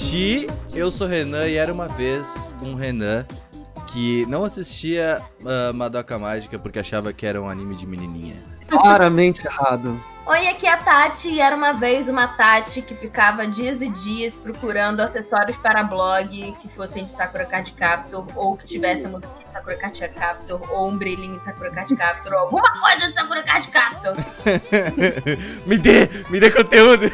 Mukashi. Eu sou Renan e era uma vez um Renan que não assistia uh, Madoka Mágica porque achava que era um anime de menininha. Claramente errado. Oi, aqui é a Tati e era uma vez uma Tati que ficava dias e dias procurando acessórios para blog que fossem de Sakura Card Captor ou que tivesse a musiquinha de Sakura Card Captor ou um brilhinho de Sakura Card Captor ou alguma coisa de Sakura Card Captor. me dê, me dê conteúdo.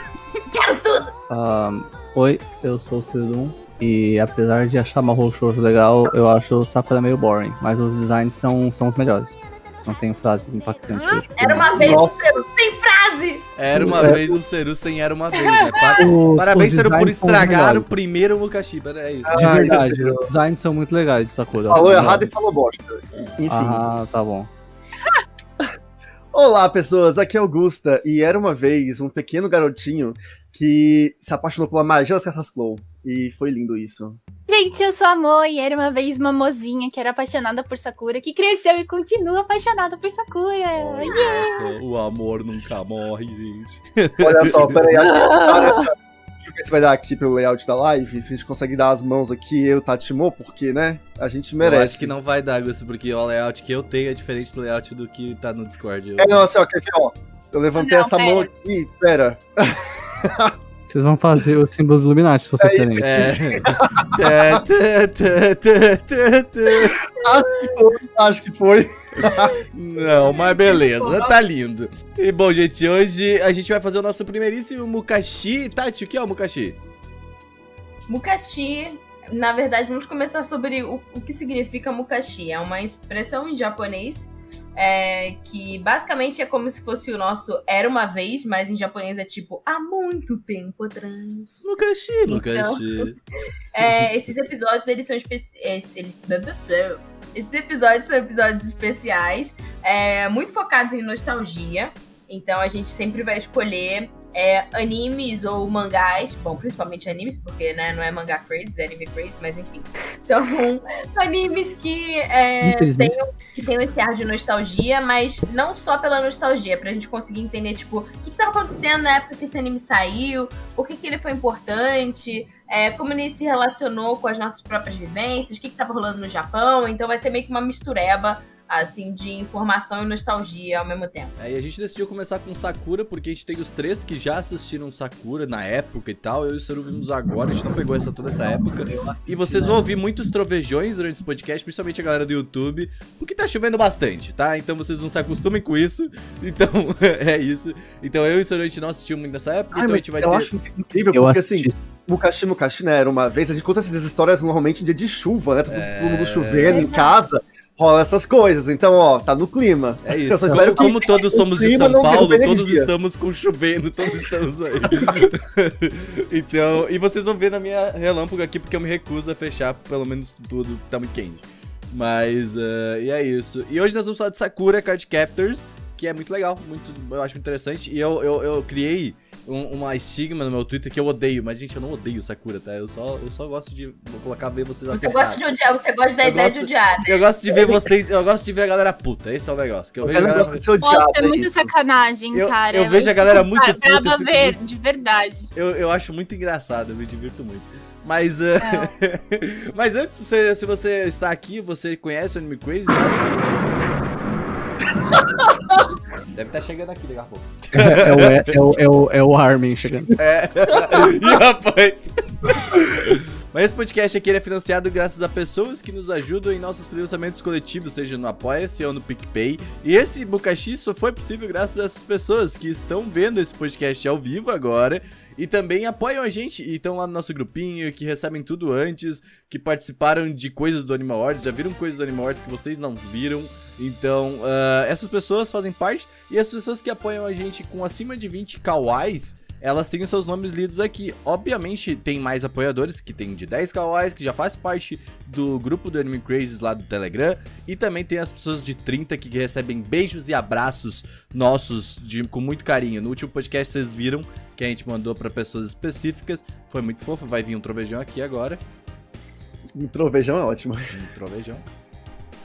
Quero tudo. Um, oi, eu sou o Cidum e apesar de achar Mahou Shoujo legal, eu acho o Sakura meio boring, mas os designs são, são os melhores. Não tem frase impactante. Ah, era uma vez Nossa. um Seru sem frase! Era uma é. vez um Seru sem era uma vez, né? Os, Parabéns, Seru, por estragar o primeiro Mukashiba, é isso. De verdade, os designs são muito legais de Sakura. Falou errado e falou bosta. Enfim. Ah, tá bom. Olá, pessoas, aqui é Augusta, e era uma vez um pequeno garotinho que se apaixonou pela magia das cartas Claw. E foi lindo isso. Gente, eu sou a Mo e era uma vez uma mozinha que era apaixonada por Sakura, que cresceu e continua apaixonada por Sakura. Oh, yeah. O amor nunca morre, gente. Olha só, peraí, deixa eu ver se vai dar aqui pelo layout da live, se a gente consegue dar as mãos aqui, eu, Tati Mo, porque, né, a gente merece. Eu acho que não vai dar, Gusto, porque o layout que eu tenho é diferente do layout do que tá no Discord. Eu... É, não, assim, ó, quer ver, ó, eu levantei não, essa pera. mão aqui, pera. Vocês vão fazer o símbolo do Illuminati, se você quiserem. É. acho que foi, acho que foi. Não, mas beleza, tá lindo. E bom, gente, hoje a gente vai fazer o nosso primeiríssimo Mukashi. Tati, o que é o Mukashi? Mukashi, na verdade, vamos começar sobre o, o que significa Mukashi. É uma expressão em japonês é, que basicamente é como se fosse o nosso Era Uma Vez, mas em japonês é tipo há muito tempo atrás. Mukashi, então, é, esses episódios, eles são especiais. Eles... Esses episódios são episódios especiais, é, muito focados em nostalgia. Então a gente sempre vai escolher é, animes ou mangás, bom, principalmente animes, porque né, não é mangá crazy, é anime crazy, mas enfim, são animes que, é, tenham, que tenham esse ar de nostalgia, mas não só pela nostalgia, pra gente conseguir entender, tipo, o que, que tava acontecendo na época que esse anime saiu, por que, que ele foi importante, é, como ele se relacionou com as nossas próprias vivências, o que, que tava rolando no Japão, então vai ser meio que uma mistureba assim, de informação e nostalgia ao mesmo tempo. É, e a gente decidiu começar com Sakura, porque a gente tem os três que já assistiram Sakura na época e tal. Eu e o Saru vimos agora, a gente não pegou essa toda essa época. E vocês vão ouvir muitos trovejões durante esse podcast, principalmente a galera do YouTube, porque tá chovendo bastante, tá? Então vocês não se acostumem com isso. Então, é isso. Então eu e o Saru, a gente não assistiu muito nessa época, Ai, então a gente vai eu ter... acho incrível, eu porque assim... Mukashi Mukashi, né, era uma vez, a gente conta essas histórias normalmente em dia de chuva, né? Todo, é... todo mundo chovendo em casa rola essas coisas. Então, ó, tá no clima. É isso. Eu espero como, que todos somos de São Paulo, todos estamos com chovendo, todos estamos aí. então, e vocês vão ver na minha relâmpago aqui, porque eu me recuso a fechar pelo menos tudo, tá muito quente. Mas, uh, e é isso. E hoje nós vamos falar de Sakura Card Captors, que é muito legal, muito, eu acho interessante. E eu, eu, eu criei um, uma estigma no meu Twitter que eu odeio, mas gente, eu não odeio Sakura, tá? Eu só, eu só gosto de vou colocar ver vocês Você gosta de odiar, você gosta da eu ideia gosto, de odiar, né? Eu gosto de ver vocês, eu gosto de ver a galera puta. Esse é o negócio. Que eu, eu vejo galera... de ser odiado, Nossa, é, muito sacanagem, eu, cara. Eu é vejo a galera muito puta. Pra ver, muito... de verdade. Eu, eu acho muito engraçado, eu me divirto muito. Mas, uh... mas antes, se, se você está aqui, você conhece o Anime Crazy, sabe que a gente Deve estar tá chegando aqui daqui a pouco. É, é, o, é, é, o, é, o, é o Armin chegando. É. E rapaz. Mas esse podcast aqui é financiado graças a pessoas que nos ajudam em nossos financiamentos coletivos, seja no Apoia-se ou no PicPay. E esse Bukashi só foi possível graças a essas pessoas que estão vendo esse podcast ao vivo agora e também apoiam a gente e estão lá no nosso grupinho, que recebem tudo antes, que participaram de coisas do Animal Awards, já viram coisas do Animal Awards que vocês não viram. Então, uh, essas pessoas fazem parte e as pessoas que apoiam a gente com acima de 20 kawais elas têm os seus nomes lidos aqui. Obviamente, tem mais apoiadores, que tem de 10 kawais, que já faz parte do grupo do Anime Crazes lá do Telegram. E também tem as pessoas de 30 que recebem beijos e abraços nossos de, com muito carinho. No último podcast vocês viram que a gente mandou para pessoas específicas. Foi muito fofo, vai vir um trovejão aqui agora. Um trovejão é ótimo. Um trovejão.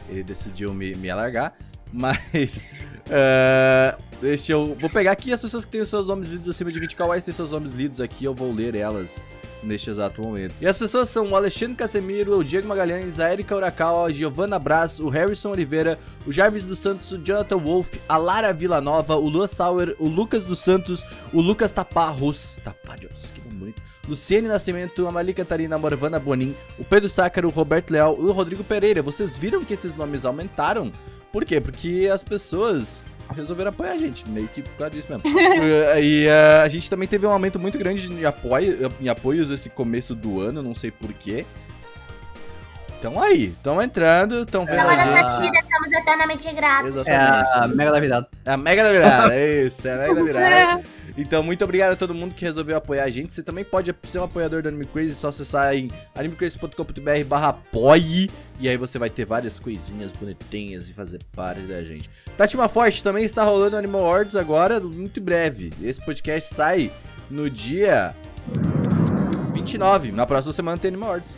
Ele decidiu me, me alargar. Mas. Uh, Deixa eu. Vou pegar aqui as pessoas que têm seus nomes lidos acima de 20 kawais, têm seus nomes lidos aqui, eu vou ler elas neste exato momento. E as pessoas são o Alexandre Casemiro, o Diego Magalhães, a Erika Urakawa, a Giovanna Braz, o Harrison Oliveira, o Jarvis dos Santos, o Jonathan Wolf, a Lara Villanova, o Lua Sauer, o Lucas dos Santos, o Lucas Taparros, Taparros, que nome bonito, Luciene Nascimento, a Mali Catarina, a Morvana Bonin, o Pedro Sácaro, o Roberto Leal e o Rodrigo Pereira. Vocês viram que esses nomes aumentaram? Por quê? Porque as pessoas resolveram apoiar a gente, meio que por causa disso mesmo. e uh, a gente também teve um aumento muito grande em, apoio, em apoios esse começo do ano, não sei porquê. Estão aí, estão entrando, estão vendo Agora a gente. essa tira, estamos eternamente gratos. É a Exatamente. Mega da Virada. É a Mega da Virada, é isso, é a Mega da Virada. Então, muito obrigado a todo mundo que resolveu apoiar a gente. Você também pode ser um apoiador do Anime Crazy, é só acessar em animecrazy.com.br barra apoie. E aí você vai ter várias coisinhas bonitinhas e fazer parte da gente. Tátima Forte também está rolando Animal Awards agora, muito em breve. Esse podcast sai no dia 29. Na próxima semana tem Animal Awards.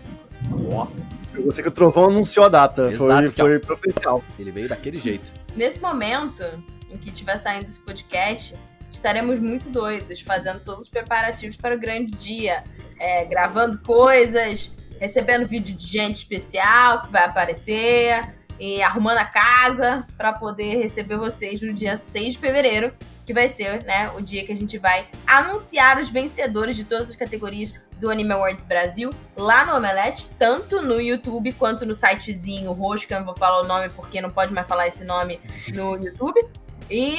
Eu sei que o Trovão anunciou a data. Exato, foi, foi providencial. Ele veio daquele jeito. Nesse momento em que estiver saindo esse podcast, estaremos muito doidos, fazendo todos os preparativos para o grande dia. É, gravando coisas, recebendo vídeo de gente especial que vai aparecer, e arrumando a casa para poder receber vocês no dia 6 de fevereiro, que vai ser né, o dia que a gente vai anunciar os vencedores de todas as categorias do Anime Awards Brasil lá no Omelete, tanto no YouTube quanto no sitezinho roxo, que eu não vou falar o nome porque não pode mais falar esse nome no YouTube. E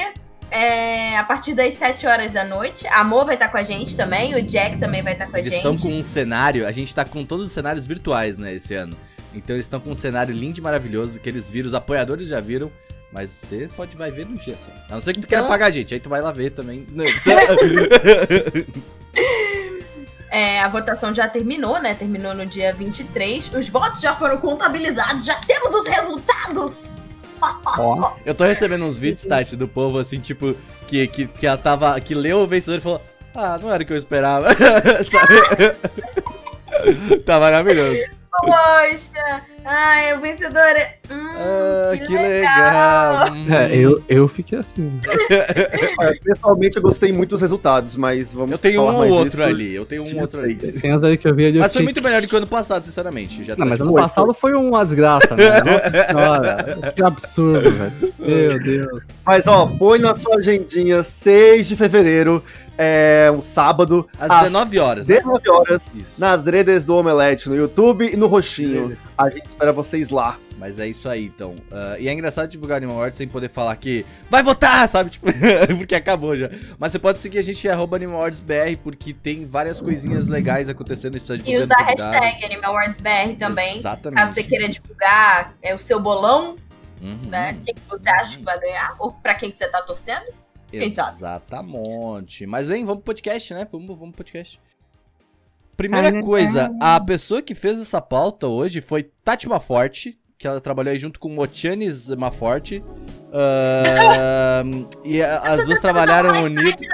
é, a partir das 7 horas da noite, a Amor vai estar com a gente também, o Jack também vai estar com a Eles gente. estão com um cenário, a gente tá com todos os cenários virtuais, né, esse ano. Então eles estão com um cenário lindo e maravilhoso que eles viram, os apoiadores já viram. Mas você pode vai ver num dia só. A não ser que tu queira Então- pagar a gente, aí tu vai lá ver também. Não, É, a votação já terminou, né? Terminou no dia 23. Os votos já foram contabilizados, já temos os resultados! Ó, Eu tô recebendo uns vídeos, Tati, do povo assim, tipo, que, que, que ela tava. que leu o vencedor e falou: Ah, não era o que eu esperava. Sabe? tá maravilhoso. Poxa! Ai, o vencedor é. Hum, Ah, que, que legal! legal. Hum. é, eu, eu fiquei assim. Olha, pessoalmente, eu gostei muito dos resultados, mas vamos Eu tenho falar um ou mais outro disso. ali. Eu tenho um outro ali. Tem uns aí que eu vi ali. eu Mas foi fiquei- muito melhor do que o ano passado, sinceramente. Já Não, tá mas ano Foi, passado foi uma desgraça, né? Nossa senhora, que absurdo, velho. Meu Deus. Mas, ó, põe na sua agendinha 6 de fevereiro, é um sábado, Às às 19 horas, né? 19 horas, Isso. nas dreads do Omelete, no YouTube e no Roxinho. A gente espera vocês lá. Mas é isso aí, então. Ah, e é engraçado divulgar Animal Awards sem poder falar que vai votar, sabe? Tipo, porque acabou já. Mas você pode seguir a gente, arroba Animal BR, porque tem várias coisinhas legais acontecendo. A gente tá E divulgando usar a hashtag AnimalWordsBR também. Exatamente. Caso você queira divulgar é, o seu bolão, Uhum. né? Quem que você acha que vai ganhar? Ou pra quem que você tá torcendo? Quem sabe? Exatamente. Mas vem, vamos pro podcast, né? Vamos, vamos pro podcast. Primeira coisa, a pessoa que fez essa pauta hoje foi Tati Maforte, que ela trabalhou aí junto com Motianes Maforte. Ahn, e as duas trabalharam unidas.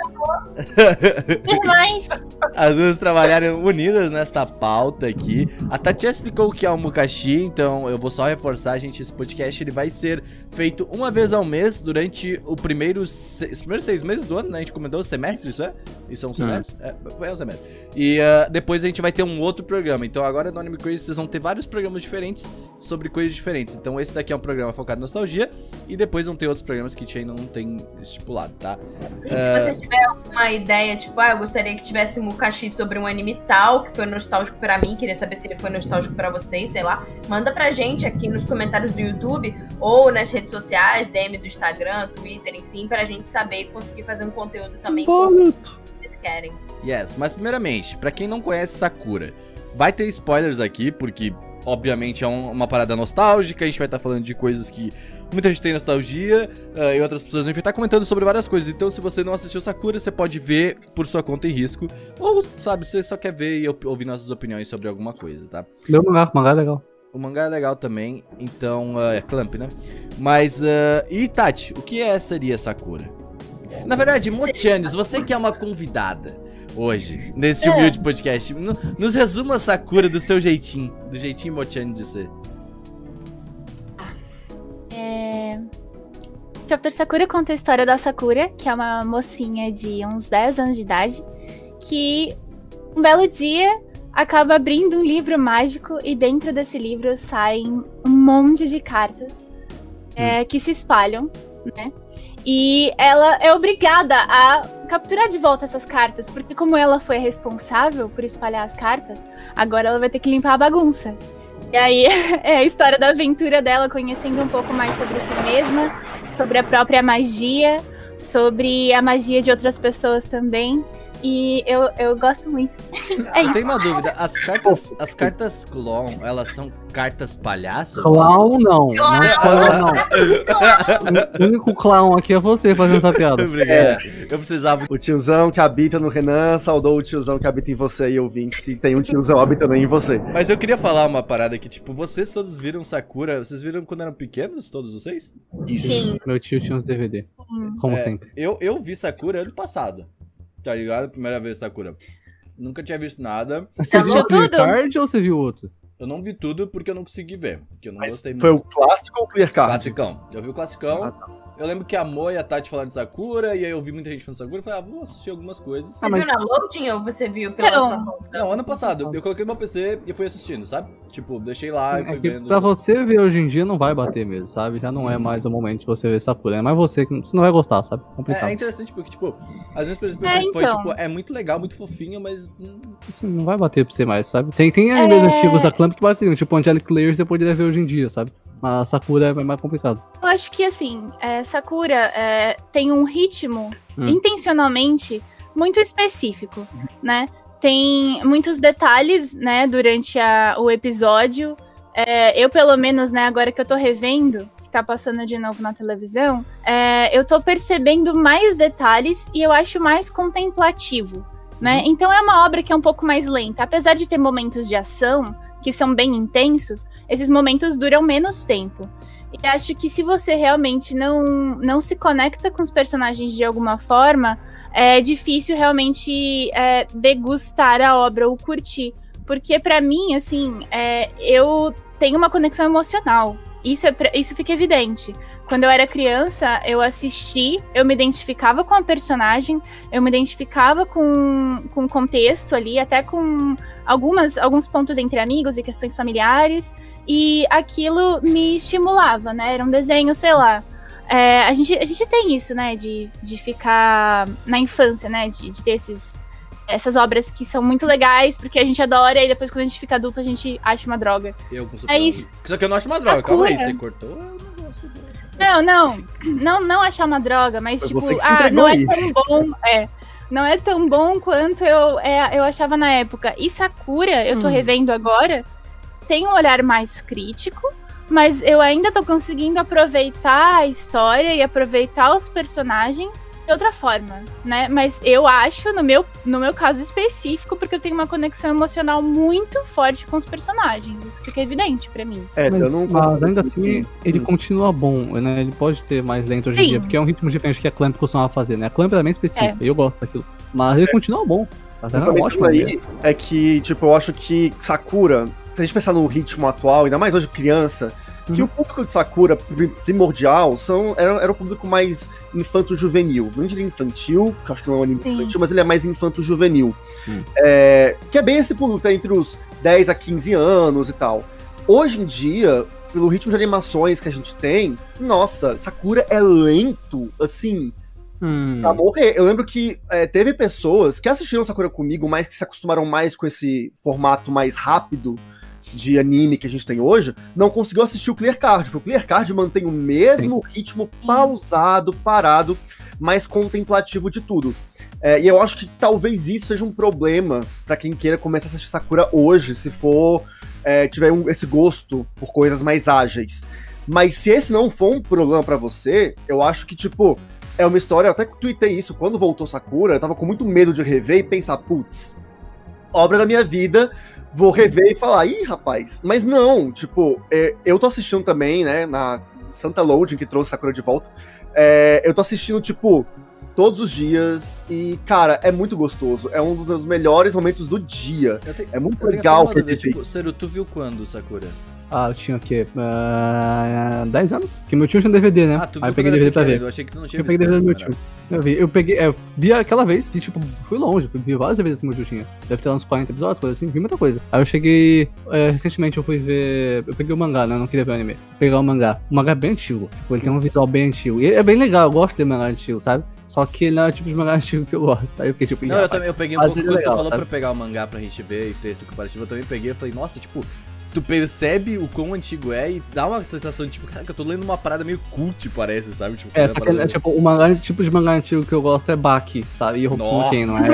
Irmãs, As duas trabalharam unidas nesta pauta aqui. A Tati já explicou o que é o Mukashi, então eu vou só reforçar, gente. Esse podcast ele vai ser feito uma vez ao mês durante o primeiro se- os primeiros seis meses do ano, né? A gente comentou o semestre, isso é? Isso é um semestre? É, foi um semestre. E ah, depois a gente vai ter um outro programa. Então agora no Anime Crazy vocês vão ter vários programas diferentes sobre coisas diferentes. Então esse daqui é um programa focado em nostalgia e depois vão ter outros programas que a gente ainda não tem estipulado, tá? E se você tiver alguma ideia, tipo, ah, eu gostaria que tivesse um Mukashi sobre um anime tal, que foi nostálgico pra mim, queria saber se ele foi nostálgico pra vocês, sei lá, manda pra gente aqui nos comentários do YouTube ou nas redes sociais, DM do Instagram, Twitter, enfim, pra gente saber e conseguir fazer um conteúdo também vocês querem. Yes, mas primeiramente, pra quem não conhece Sakura, vai ter spoilers aqui, porque obviamente é um- uma parada nostálgica, a gente vai estar falando de coisas que muita gente tem nostalgia, ah, e outras pessoas a gente vai estar comentando sobre várias coisas. Então, se você não assistiu Sakura, você pode ver por sua conta e risco, ou sabe, você só quer ver e op- ouvir nossas opiniões sobre alguma coisa, tá? Meu mangá, mangá é legal. O mangá é legal também, então ah, é Clamp, né? Mas, ah, e Tati, o que é, seria Sakura? Na verdade, Mochanes, você que é uma convidada hoje, nesse É. humilde podcast, no- nos resuma Sakura do seu jeitinho, do jeitinho Mochanes de ser. é... Chapter Sakura conta a história da Sakura, que é uma mocinha de uns 10 anos de idade, que um belo dia acaba abrindo um livro mágico e dentro desse livro saem um monte de cartas é, que se espalham, né? E ela é obrigada a capturar de volta essas cartas, porque como ela foi a responsável por espalhar as cartas, agora ela vai ter que limpar a bagunça. E aí é a história da aventura dela, conhecendo um pouco mais sobre si mesma, sobre a própria magia, sobre a magia de outras pessoas também. E eu, eu gosto muito. é Eu isso. tenho uma dúvida. As cartas, as cartas clon, elas são cartas palhaço? Clown não. Não é clown, não. O único clown aqui é você fazendo essa piada. Obrigado. Eu precisava. O tiozão que habita no Renan saudou o tiozão que habita em você aí, ouvinte. Se tem um tiozão habitando aí em você. Mas eu queria falar uma parada que, tipo, vocês todos viram Sakura. Vocês viram quando eram pequenos, todos vocês? Sim. Meu tio tinha uns DVD. Como É, sempre. Eu, eu vi Sakura ano passado. Tá ligado? Primeira vez Sakura. Nunca tinha visto nada. Você assistiu viu o Clear tudo? Card ou você viu outro? Eu não vi tudo porque eu não consegui ver. Porque eu não Mas gostei foi o muito. clássico ou o Clear Card? Classicão. Eu vi o classicão. Ah, tá. Eu lembro que a Mo e a Tati falaram de Sakura. E aí eu vi muita gente falando de Sakura. Eu falei, ah, vou assistir algumas coisas. Você Ah, mas- viu na loading ou você viu pela Não. sua conta? Não, ano passado. Eu coloquei no meu PC e fui assistindo, sabe? Tipo, deixei lá e É fui que vendo. pra você ver hoje em dia não vai bater mesmo, sabe? Já não é mais o momento de você ver Sakura. É mais você que você não vai gostar, sabe? Complicado. É, é interessante porque, tipo, às vezes as pessoas foi, então. tipo, é muito legal, muito fofinho, mas. Assim, Não vai bater pra você mais, sabe? Tem, tem animes É. antigos da Clamp que bateriam, tipo Angelic Layer você poderia ver hoje em dia, sabe? Mas Sakura é mais complicado. Eu acho que, assim, é, Sakura é, tem um ritmo, Hum. intencionalmente, muito específico, né? Tem muitos detalhes, né, durante a- o episódio. É, eu, pelo menos, né, agora que eu tô revendo, que tá passando de novo na televisão, é, eu tô percebendo mais detalhes e eu acho mais contemplativo, né? Então é uma obra que é um pouco mais lenta. Apesar de ter momentos de ação, que são bem intensos, esses momentos duram menos tempo. E acho que se você realmente não, não se conecta com os personagens de alguma forma, é difícil realmente é, degustar a obra ou curtir. Porque pra mim, assim, é, eu tenho uma conexão emocional. Isso, é, isso fica evidente. Quando eu era criança, eu assisti, eu me identificava com a personagem, eu me identificava com, com o contexto ali, até com algumas, alguns pontos entre amigos e questões familiares. E aquilo me estimulava, né? Era um desenho, sei lá. É, a, gente, a gente tem isso, né? De, de ficar na infância, né? De, de ter esses, essas obras que são muito legais, porque a gente adora, e depois quando a gente fica adulto, a gente acha uma droga. Eu com É isso. Só que eu não acho uma droga. Calma aí, você cortou é negócio. Não, não. Não, não achar uma droga, mas Foi tipo, ah, não é aí. tão bom. É. Não é tão bom quanto eu, é, eu achava na época. E Sakura, eu tô Hum. revendo agora, tem um olhar mais crítico, mas eu ainda tô conseguindo aproveitar a história e aproveitar os personagens de outra forma, né? Mas eu acho, no meu, no meu caso específico, porque eu tenho uma conexão emocional muito forte com os personagens. Isso fica evidente pra mim. É, Mas, eu não mas ainda assim, ele Hum. continua bom, né? Ele pode ser mais lento hoje em dia, porque é um ritmo diferente que a Clamp costumava fazer, né? A Clamp era bem específica, e eu gosto daquilo. Mas ele continua bom. Tá Eu sendo também ótimo. tô né? aí é que, tipo, eu acho que Sakura, se a gente pensar no ritmo atual, ainda mais hoje criança, que Uhum. o público de Sakura pri- primordial são, era, era o público mais infanto-juvenil. Não diria infantil, que eu acho que não é um anime Sim. infantil, mas ele é mais infanto-juvenil. Hum. É, que é bem esse público, tá entre os 10 a 15 anos e tal. Hoje em dia, pelo ritmo de animações que a gente tem, nossa, Sakura é lento, assim, Hum. pra morrer. Eu lembro que é, teve pessoas que assistiram Sakura comigo, mas que se acostumaram mais com esse formato mais rápido de anime que a gente tem hoje, não conseguiu assistir o Clear Card, porque o Clear Card mantém o mesmo ritmo pausado, parado, mais contemplativo de tudo. É, e eu acho que talvez isso seja um problema pra quem queira começar a assistir Sakura hoje, se for é, tiver um- esse gosto por coisas mais ágeis. Mas se esse não for um problema pra você, eu acho que, tipo, é uma história, eu até tuitei isso, quando voltou Sakura, eu tava com muito medo de rever e pensar, putz, obra da minha vida, vou rever e falar, ih, rapaz. Mas não, tipo, é, eu tô assistindo também, né, na Santa Loading, que trouxe Sakura de volta, é, eu tô assistindo, tipo, todos os dias e, cara, é muito gostoso. É um dos meus melhores momentos do dia. Tenho, É muito legal dúvida, ele tipo, Seru, tu viu quando, Sakura? Ah, eu tinha o quê? Ah, 10 anos? Porque meu tio tinha DVD, né? Ah, tu viu Aí eu peguei DVD pra ver. Eu achei que tu não tinha Eu peguei visto DVD do meu tio. Eu vi, eu peguei, é, vi aquela vez, vi, tipo, fui longe, fui, vi várias vezes que meu tio tinha. Deve ter uns 40 episódios, coisa assim, vi muita coisa. Aí eu cheguei, é, recentemente eu fui ver, eu peguei o mangá, né, eu não queria ver o anime. Fui pegar o mangá. O mangá é bem antigo, tipo, ele tem um visual bem antigo. E é bem legal, eu gosto de mangá antigo, sabe? Só que ele não é o tipo de mangá antigo que eu gosto. Aí eu fiquei tipo, Não, "Ih, eu também eu peguei um pouco quando é legal, tu falou sabe? pra pegar o mangá pra gente ver e ter esse comparativo. Eu também peguei e falei, nossa, tipo, tu percebe o quão antigo é e dá uma sensação de, tipo, cara, que eu tô lendo uma parada meio cult, parece, sabe? Tipo, É, só que é, tipo, o mangá, tipo de mangá antigo que eu gosto é Baki, sabe? E. Hokuken, não é?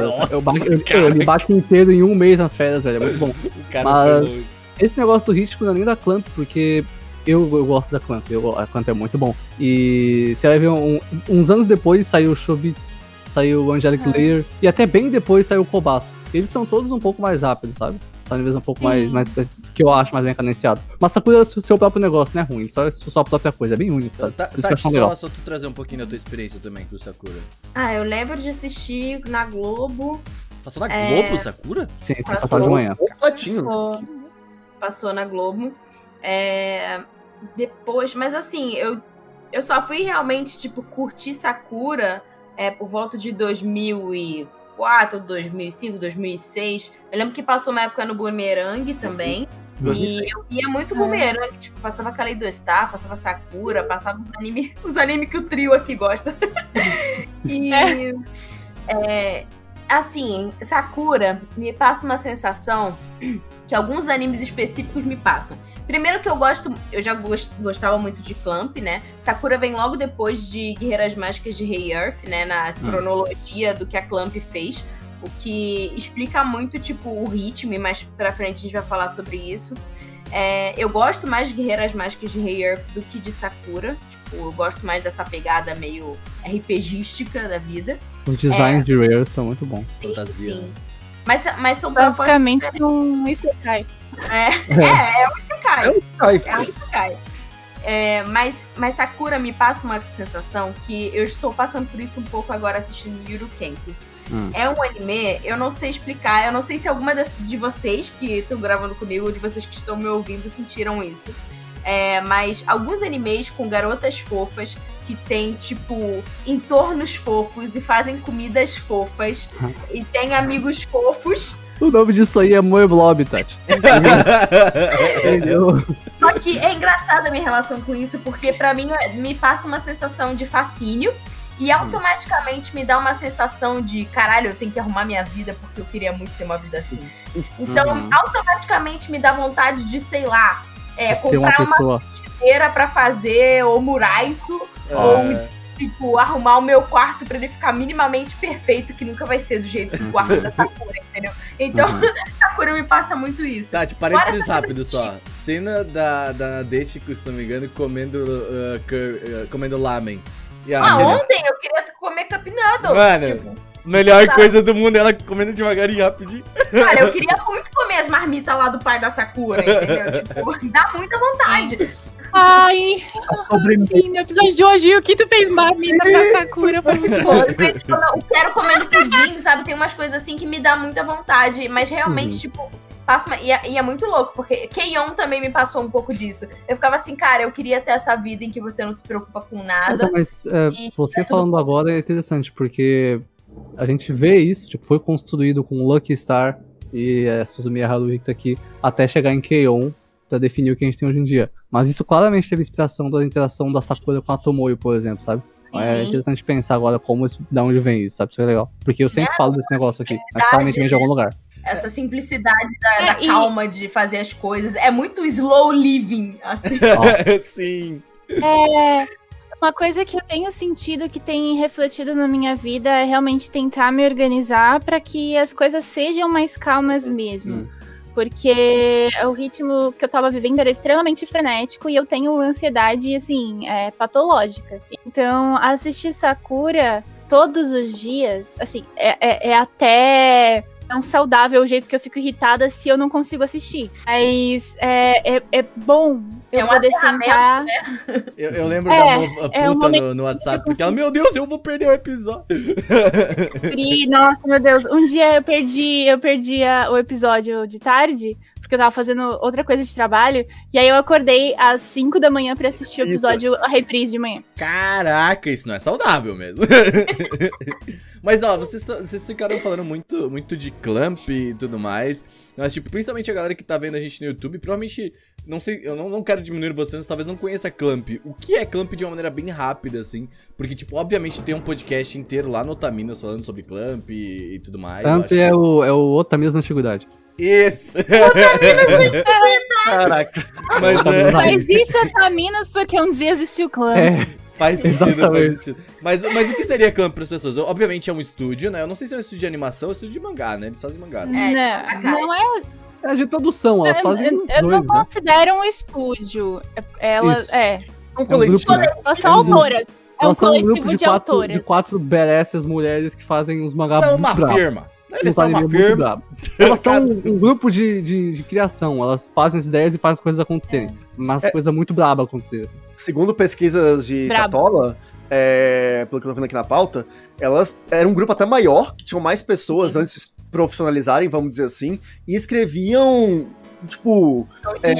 Eu, Nossa, eu, Baki- eu, eu li Baki inteiro em um mês nas férias, velho, é muito bom. o cara Mas- foi. Esse negócio do ritmo não é nem da Clamp, porque eu, eu gosto da Clamp, eu, a Clamp é muito bom. E você vai ver, um- uns anos depois saiu o Showbiz, saiu o Angelic Layer, e até bem depois saiu o Kobato. Eles são todos um pouco mais rápidos, sabe? São níveis um pouco mais, mais. que eu acho mais bem cadenciados. Mas Sakura é o seu próprio negócio, não é ruim, só é sua própria coisa, é bem único, sabe? Tá, tá, só, legal. só tu trazer um pouquinho da tua experiência também com o Sakura. Ah, eu lembro de assistir na Globo. Passou na É. Globo, Sakura? Sim, sim, Passou. passado de manhã. Completinho. Passou, passou na Globo. É, depois, mas assim, eu, eu só fui realmente, tipo, curtir Sakura é, por volta de 2004, 2005, 2006. Eu lembro que passou uma época no Boomerang também. E eu via muito Boomerang, tipo, passava Kaleido-Star, passava Sakura, passava os animes os anime que o trio aqui gosta. e. é, assim, Sakura me passa uma sensação que alguns animes específicos me passam. Primeiro que eu gosto, eu já gos- gostava muito de Clamp, né? Sakura vem logo depois de Guerreiras Mágicas de Rei Earth, né? Na cronologia do que a Clamp fez. O que explica muito, tipo, o ritmo, e mais pra frente a gente vai falar sobre isso. É, eu gosto mais de Guerreiras Mágicas de Rei Earth do que de Sakura. Tipo, eu gosto mais dessa pegada meio RPGística da vida. Os designs de Rare são muito bons. Sim, Fantasia, sim. Mas, mas são Basicamente um Isekai. É, é um Isekai. Ai, É um Isekai. É, mas, mas Sakura me passa uma sensação que eu estou passando por isso um pouco agora assistindo Yuru Camp. Hum. É um anime, eu não sei explicar, eu não sei se alguma das- de vocês que estão gravando comigo ou de vocês que estão me ouvindo sentiram isso. É, mas alguns animes com garotas fofas que tem, tipo, entornos fofos e fazem comidas fofas e tem amigos fofos O nome disso aí é Moeblob, Tati. Entendeu? Só que é engraçada a minha relação com isso, porque pra mim é- me passa uma sensação de fascínio e automaticamente me dá uma sensação de caralho, eu tenho que arrumar minha vida porque eu queria muito ter uma vida assim. Então, Uhum. automaticamente me dá vontade de, sei lá, é, uma comprar uma cadeira pra fazer omuraisu ou É. tipo arrumar o meu quarto pra ele ficar minimamente perfeito, que nunca vai ser do jeito do quarto da Sakura, entendeu? Então, Uhum. Sakura me passa muito isso. Tati, parênteses rápido só. Cena da, da Nadeshiko, se não me engano, comendo, uh, cur- uh, comendo lamen. Ah, menina- ontem eu queria comer cup noodles. Mano. Tipo, Melhor Sabe? coisa do mundo, ela comendo devagarinho, rapidinho. cara, eu queria muito comer as marmitas lá do pai da Sakura, entendeu? Tipo, dá muita vontade. Ai, sobremesa. sim, no episódio de hoje, o que tu fez marmita pra Sakura foi muito bom. Quando eu quero comendo pudim, sabe? Tem umas coisas assim que me dá muita vontade. Mas realmente, tipo, passa uma... e, é, e é muito louco, porque Keion também me passou um pouco disso. Eu ficava assim, cara, eu queria ter essa vida em que você não se preocupa com nada. Então, mas é, E você é tudo falando agora é interessante, porque a gente vê isso, tipo, foi construído com Lucky Star e é, Suzumiya Haruhi que tá aqui, até chegar em Keion pra definir o que a gente tem hoje em dia. Mas isso claramente teve inspiração da interação da Sakura com a Tomoyo, por exemplo, sabe? É Sim. interessante pensar agora como isso, da onde vem isso, sabe? Isso é legal. Porque eu sempre falo desse negócio aqui, mas claramente vem de algum lugar. Essa simplicidade da, É, da e- calma de fazer as coisas. É muito slow living, assim. Sim. É, uma coisa que eu tenho sentido que tem refletido na minha vida é realmente tentar me organizar para que as coisas sejam mais calmas mesmo. Hum. Porque o ritmo que eu tava vivendo era extremamente frenético e eu tenho ansiedade, assim, é, patológica. Então, assistir Sakura todos os dias, assim, é, é- é até não saudável o jeito que eu fico irritada se eu não consigo assistir. Mas é, é, é bom eu É uma poder sentar. Eu, eu lembro É, da é um puta momento no, no WhatsApp, porque ela, meu Deus, eu vou perder o episódio. E, nossa, meu Deus, um dia eu perdi, eu perdi a- o episódio de tarde porque eu tava fazendo outra coisa de trabalho. E aí eu acordei às 5 da manhã pra assistir o Isso. episódio, a reprise de manhã. Caraca, isso não é saudável mesmo. Mas ó, vocês, vocês ficaram falando muito, muito de Clamp e tudo mais. Mas, tipo, principalmente a galera que tá vendo a gente no YouTube, provavelmente, não sei, eu não, não quero diminuir vocês, talvez não conheça Clamp. O que é Clamp de uma maneira bem rápida, assim? Porque, tipo, obviamente tem um podcast inteiro lá no Otaminas falando sobre Clamp e, e tudo mais. Clamp é que- o, é o Otaminas da antiguidade. Isso! Caraca. Mas Otaminas é, Só existe Otaminas porque um dia existiu o clã. É, faz sentido, faz Exatamente. sentido. Mas, mas o que seria Clamp pras pessoas? Obviamente é um estúdio, né? Eu não sei se é um estúdio de animação ou um estúdio de mangá, né? Eles fazem mangás. É, não, tipo, a não é. é de produção, elas eu- fazem eu, eu não dois, né? considero um estúdio. Elas, Isso. é, É um É um coletivo. grupo, né? elas são É um autoras. É um um coletivo grupo de, de quatro, autoras. de quatro beresses mulheres que fazem os mangás São uma muito bravos. firma. Eles são uma firma. Elas são um, grupo de, de, de criação. Elas fazem as ideias e fazem as coisas acontecerem. Mas É. coisa muito braba acontecer. Assim. Segundo pesquisas de Brabo. Tatola, é, pelo que eu tô vendo aqui na pauta, elas eram um grupo até maior, que tinham mais pessoas Sim. antes de se profissionalizarem, vamos dizer assim, e escreviam, tipo, É,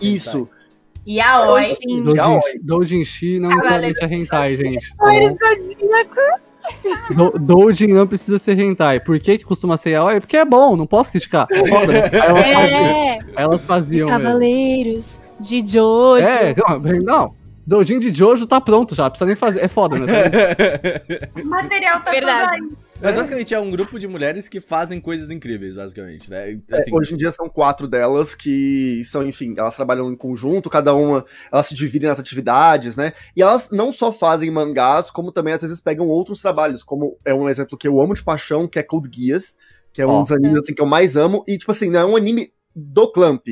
isso. E a Oi. Sim. Legal. Doujin Shi não necessariamente é hentai, gente. Cavaleiros do Doujin não precisa ser hentai. Por que que costuma ser yaoi? Porque é bom, não posso criticar. É foda. Aí elas faziam. É, Aí elas faziam mesmo. Cavaleiros de Jojo. É, não, não. Doujin de Jojo tá pronto já, precisa nem fazer. É foda, né? O material tá Verdade. tudo aí. Mas basicamente é um grupo de mulheres que fazem coisas incríveis, basicamente, né? É, Assim, hoje em dia são quatro delas que são, enfim, elas trabalham em conjunto, cada uma, elas se dividem nas atividades, né? E elas não só fazem mangás, como também às vezes pegam outros trabalhos, como é um exemplo que eu amo de paixão, que é Code Geass, que é um Ó. dos animes assim, que eu mais amo, e tipo assim, não é um anime do Clamp,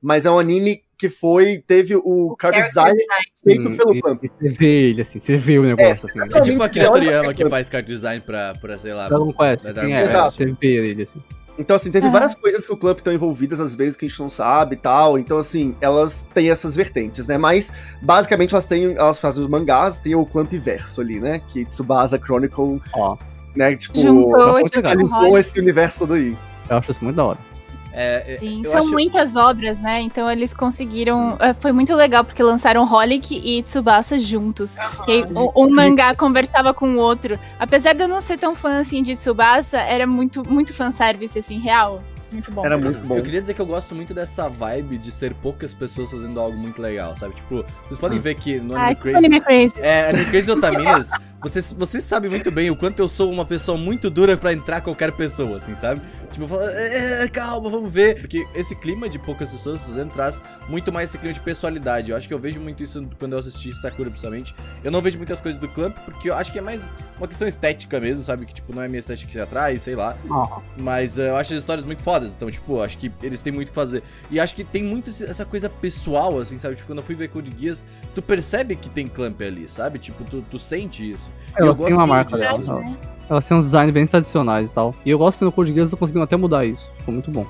mas é um anime que foi, teve o character design feito Hum, pelo Clamp. e Você vê ele, assim, você vê o negócio, assim. é tipo a Realmente, Akira olha- Toriyama que faz card design pra, pra sei lá. Dragon Quest, Mas assim, é, você vê ele, assim. Então, assim, teve Aham. várias coisas que o Clamp estão envolvidas, às vezes, que a gente não sabe e tal. Então, assim, elas têm essas vertentes, né? Mas, basicamente, elas têm. Elas fazem os mangás, tem o Clamp Verso ali, né? Que Tsubasa Chronicle, Ó, né? Tipo, Juntou esse universo todo aí. eu acho isso muito da hora. É, é, Sim, são acho- muitas obras, né? Então eles conseguiram. é, Foi muito legal, porque lançaram Holic e Tsubasa juntos. E aí, um, um mangá conversava com o outro. Apesar de eu não ser tão fã assim de Tsubasa, era muito, muito fanservice, assim, real. Muito bom. Era muito bom. Eu queria dizer que eu gosto muito dessa vibe de ser poucas pessoas fazendo algo muito legal, sabe? Tipo, vocês podem ver que no Anime que Crazy. anime crazy. É, Anime Crazy Otaminas, vocês, vocês sabem muito bem o quanto eu sou uma pessoa muito dura pra entrar qualquer pessoa, assim, sabe? Tipo, eu falo, é, é, calma, vamos ver. Porque esse clima de poucas pessoas fazendo traz muito mais esse clima de pessoalidade. Eu acho que eu vejo muito isso quando eu assisti Sakura, principalmente. Eu não vejo muitas coisas do Clamp, porque eu acho que é mais uma questão estética mesmo, sabe? Que, tipo, não é a minha estética que atrai, sei lá. Ó, Mas eh, eu acho as histórias muito fodas. Então, tipo, acho que eles têm muito o que fazer. E acho que tem muito essa coisa pessoal, assim, sabe? Tipo, quando eu fui ver Code Geass, tu percebe que tem Clamp ali, sabe? Tipo, tu, tu sente isso. E ela eu gosto uma marca dela. Né? Elas têm uns designs bem tradicionais e tal. E eu gosto que no Code Geass eles conseguiram até mudar isso. Ficou muito bom.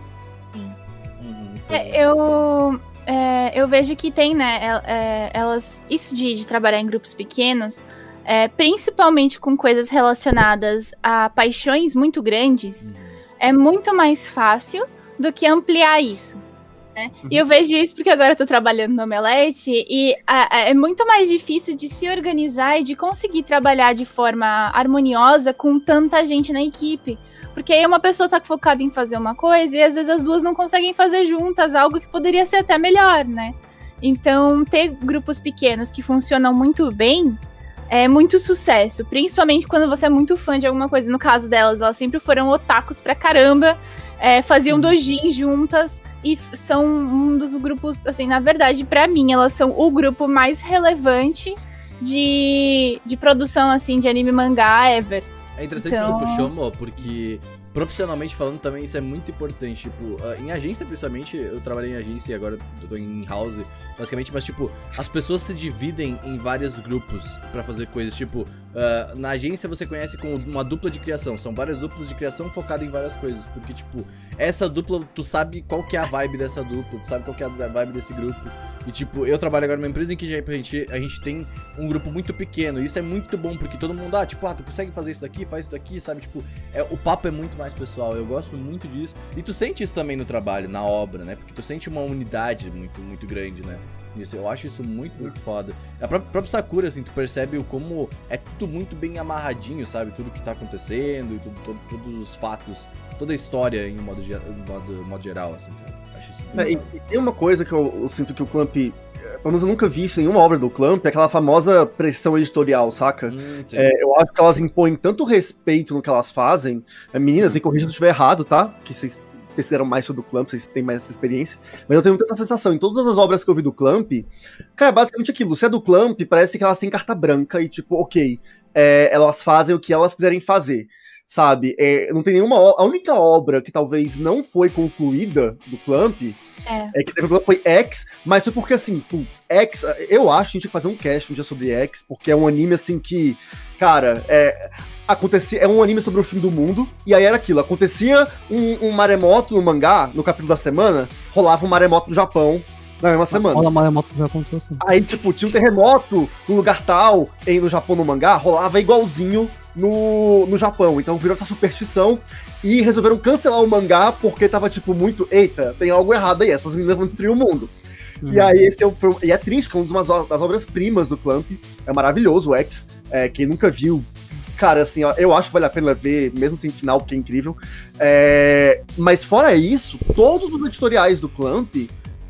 Uhum, pois é. É, eu, é, eu vejo que tem, né? el- é, elas. Isso de, de trabalhar em grupos pequenos, é, principalmente com coisas relacionadas a paixões muito grandes, Uhum. é muito mais fácil do que ampliar isso. Né? E eu vejo isso porque agora eu tô trabalhando no Omelete e a- a- é muito mais difícil de se organizar e de conseguir trabalhar de forma harmoniosa com tanta gente na equipe. Porque aí uma pessoa tá focada em fazer uma coisa e às vezes as duas não conseguem fazer juntas algo que poderia ser até melhor, né? Então, ter grupos pequenos que funcionam muito bem é muito sucesso, principalmente quando você é muito fã de alguma coisa. No caso delas, elas sempre foram otakus pra caramba, é, faziam dojin juntas e são um dos grupos, assim, na verdade, pra mim, elas são o grupo mais relevante de, de produção, assim, de anime mangá ever. É interessante Então- que tu puxou, amor, porque profissionalmente falando também isso é muito importante. Tipo, ah, em agência, principalmente, eu trabalhei em agência e agora eu tô em house, basicamente, mas tipo, as pessoas se dividem em vários grupos pra fazer coisas. Tipo, ah, na agência você conhece como uma dupla de criação. São várias duplas de criação focadas em várias coisas. Porque, tipo, essa dupla, tu sabe qual que é a vibe dessa dupla, tu sabe qual que é a vibe desse grupo. E tipo, eu trabalho agora numa empresa em que já, a, gente, a gente tem um grupo muito pequeno. E isso é muito bom, porque todo mundo, ah, tipo, ah, tu consegue fazer isso daqui, faz isso daqui, sabe? Tipo, é, o papo é muito mais pessoal. Eu gosto muito disso. E tu sente isso também no trabalho, na obra, né? Porque tu sente uma unidade muito, muito grande, né? Isso, eu acho isso muito, muito foda. A própria, própria Sakura, assim, tu percebe o como é tudo muito bem amarradinho, sabe? Tudo que tá acontecendo e tudo, todo, todos os fatos, toda a história em um modo, modo, modo geral, assim, sabe? Acho isso é, e, e, tem uma coisa que eu, eu sinto que o Clamp pelo menos eu nunca vi isso em nenhuma obra do Clamp, é aquela famosa pressão editorial, saca? Hum, é, eu acho que elas impõem tanto respeito no que elas fazem. É, meninas, me corrijam se eu estiver errado, tá? Que vocês pesquisaram mais sobre o Clamp, vocês têm mais essa experiência. Mas eu tenho muita sensação, em todas as obras que eu vi do Clamp, cara, basicamente aquilo, se é do Clamp, parece que elas têm carta branca e tipo, ok, é, elas fazem o que elas quiserem fazer sabe? É, não tem nenhuma. A única obra que talvez não foi concluída do Clamp é, é que teve foi X, mas foi porque assim, putz, X, eu acho que a gente tinha que fazer um cast um dia sobre X, porque é um anime assim que, cara, é. Acontecia, é um anime sobre o fim do mundo, e aí era aquilo, acontecia um, um maremoto no mangá, no capítulo da semana, rolava um maremoto no Japão, na mesma semana. Rola maremoto no Japão, assim. Aí, tipo, tinha um terremoto no lugar tal, em, no Japão, no mangá, rolava igualzinho no, no Japão. Então virou essa superstição e resolveram cancelar o mangá porque tava, tipo, muito. Eita, tem algo errado aí, essas meninas vão destruir o mundo. Uhum. E aí, esse é, o, foi, e é triste, que é uma das obras-primas do Clamp. É maravilhoso o X. É, quem nunca viu, cara, assim, ó, eu acho que vale a pena ver, mesmo sem final, porque é incrível. É, mas fora isso, todos os editoriais do Clamp,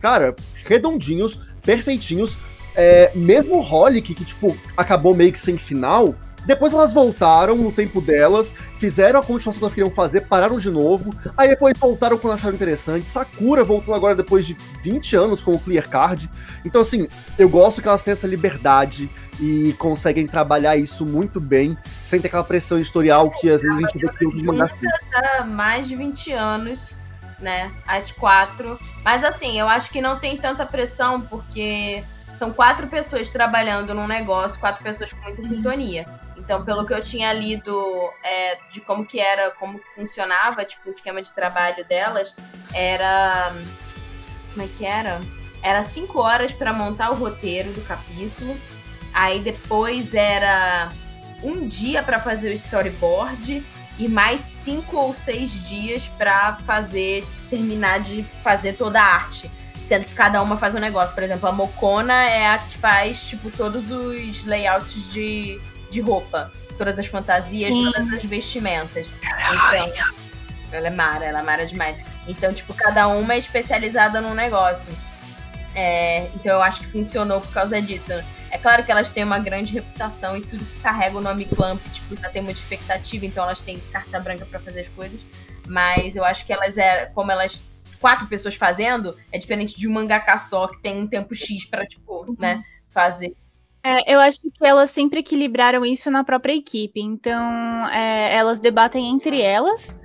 cara, redondinhos, perfeitinhos. É, mesmo o Holic, que, tipo, acabou meio que sem final, depois elas voltaram no tempo delas, fizeram a continuação que elas queriam fazer, pararam de novo. Aí depois voltaram quando acharam interessante. Sakura voltou agora depois de 20 anos com o Clear Card. Então, assim, eu gosto que elas têm essa liberdade e conseguem trabalhar isso muito bem, sem ter aquela pressão editorial que às vezes a gente vê que outros mangás têm. Mais de 20 anos, né? As quatro. Mas assim, eu acho que não tem tanta pressão, porque são quatro pessoas trabalhando num negócio, quatro pessoas com muita sintonia. Então, pelo que eu tinha lido é, de como que era, como que funcionava, tipo, o esquema de trabalho delas, era. Como é que era? Era cinco horas para montar o roteiro do capítulo. Aí depois era um dia para fazer o storyboard e mais cinco ou seis dias para fazer, terminar de fazer toda a arte. Sendo que cada uma faz um negócio. Por exemplo, a Mocona é a que faz, tipo, todos os layouts de de roupa. Todas as fantasias, Sim. todas as vestimentas. Ela é então, ela é mara, ela é mara demais. Então, tipo, cada uma é especializada num negócio. É, então eu acho que funcionou por causa disso. É claro que elas têm uma grande reputação e tudo que carrega o nome Clamp, tipo, já tem muita expectativa, então elas têm carta branca para fazer as coisas. Mas eu acho que elas é, como elas quatro pessoas fazendo, é diferente de um mangaka só que tem um tempo X para tipo, uhum. né, fazer é, eu acho que elas sempre equilibraram isso na própria equipe. Então, é, elas debatem entre elas.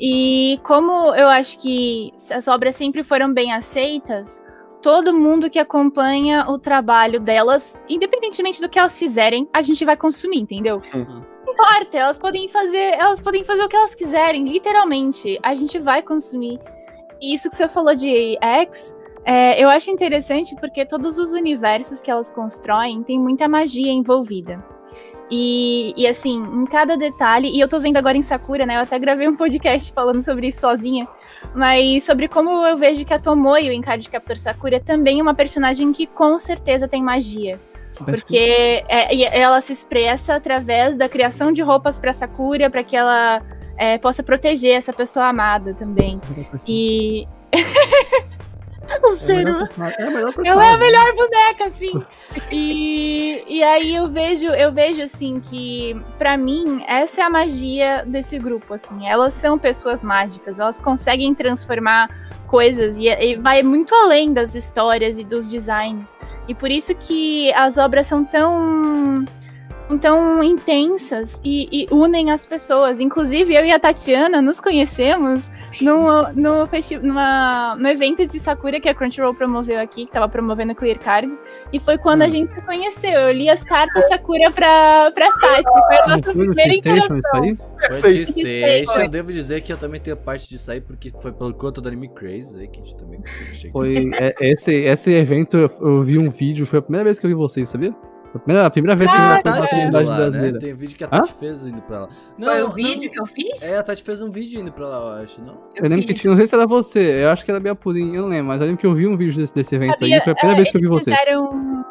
E como eu acho que as obras sempre foram bem aceitas, todo mundo que acompanha o trabalho delas, independentemente do que elas fizerem, a gente vai consumir, entendeu? Uhum. Não importa, elas podem fazer, elas podem fazer o que elas quiserem, literalmente. A gente vai consumir. E isso que você falou de X, é, eu acho interessante porque todos os universos que elas constroem tem muita magia envolvida. E, e, assim, em cada detalhe, e eu tô vendo agora em Sakura, né? Eu até gravei um podcast falando sobre isso sozinha, mas sobre como eu vejo que a Tomoe, o Encarte de Captor Sakura, é também uma personagem que com certeza tem magia. Porque é, ela se expressa através da criação de roupas para Sakura, para que ela é, possa proteger essa pessoa amada também. E. O Seru. É a melhor Ela é a melhor boneca, assim. E, e aí eu vejo, eu vejo assim que para mim essa é a magia desse grupo, assim. Elas são pessoas mágicas, elas conseguem transformar coisas e, e vai muito além das histórias e dos designs. E por isso que as obras são tão tão intensas e, e unem as pessoas. Inclusive, eu e a Tatiana nos conhecemos no, no, festi numa, no evento de Sakura que a Crunchyroll promoveu aqui, que tava promovendo o Clear Card. E foi quando a Hum. gente se conheceu. Eu li as cartas Sakura pra, pra Tati. Foi a Não nossa foi primeira interação. isso aí? Foi. Eu devo dizer que eu também tenho parte disso aí, porque foi pelo conta do Anime Crazy aí que a gente também conseguiu chegar. Foi é, esse, esse evento, eu, eu vi um vídeo, foi a primeira vez que eu vi vocês, sabia? A primeira, a primeira vez que eu vi a uma Caraca, Tati indo lá, né? brasileira. Tem vídeo que a Hã? Tati fez indo pra lá. Foi o não, vídeo que eu fiz? É, a Tati fez um vídeo indo pra lá, eu acho, não? Eu lembro que tinha, não sei se era você, eu acho que era Bia Pudim, eu não lembro, mas eu lembro que eu vi um vídeo desse, desse evento aí, Sabia, foi a primeira é, vez que eu vi vocês. Fizeram,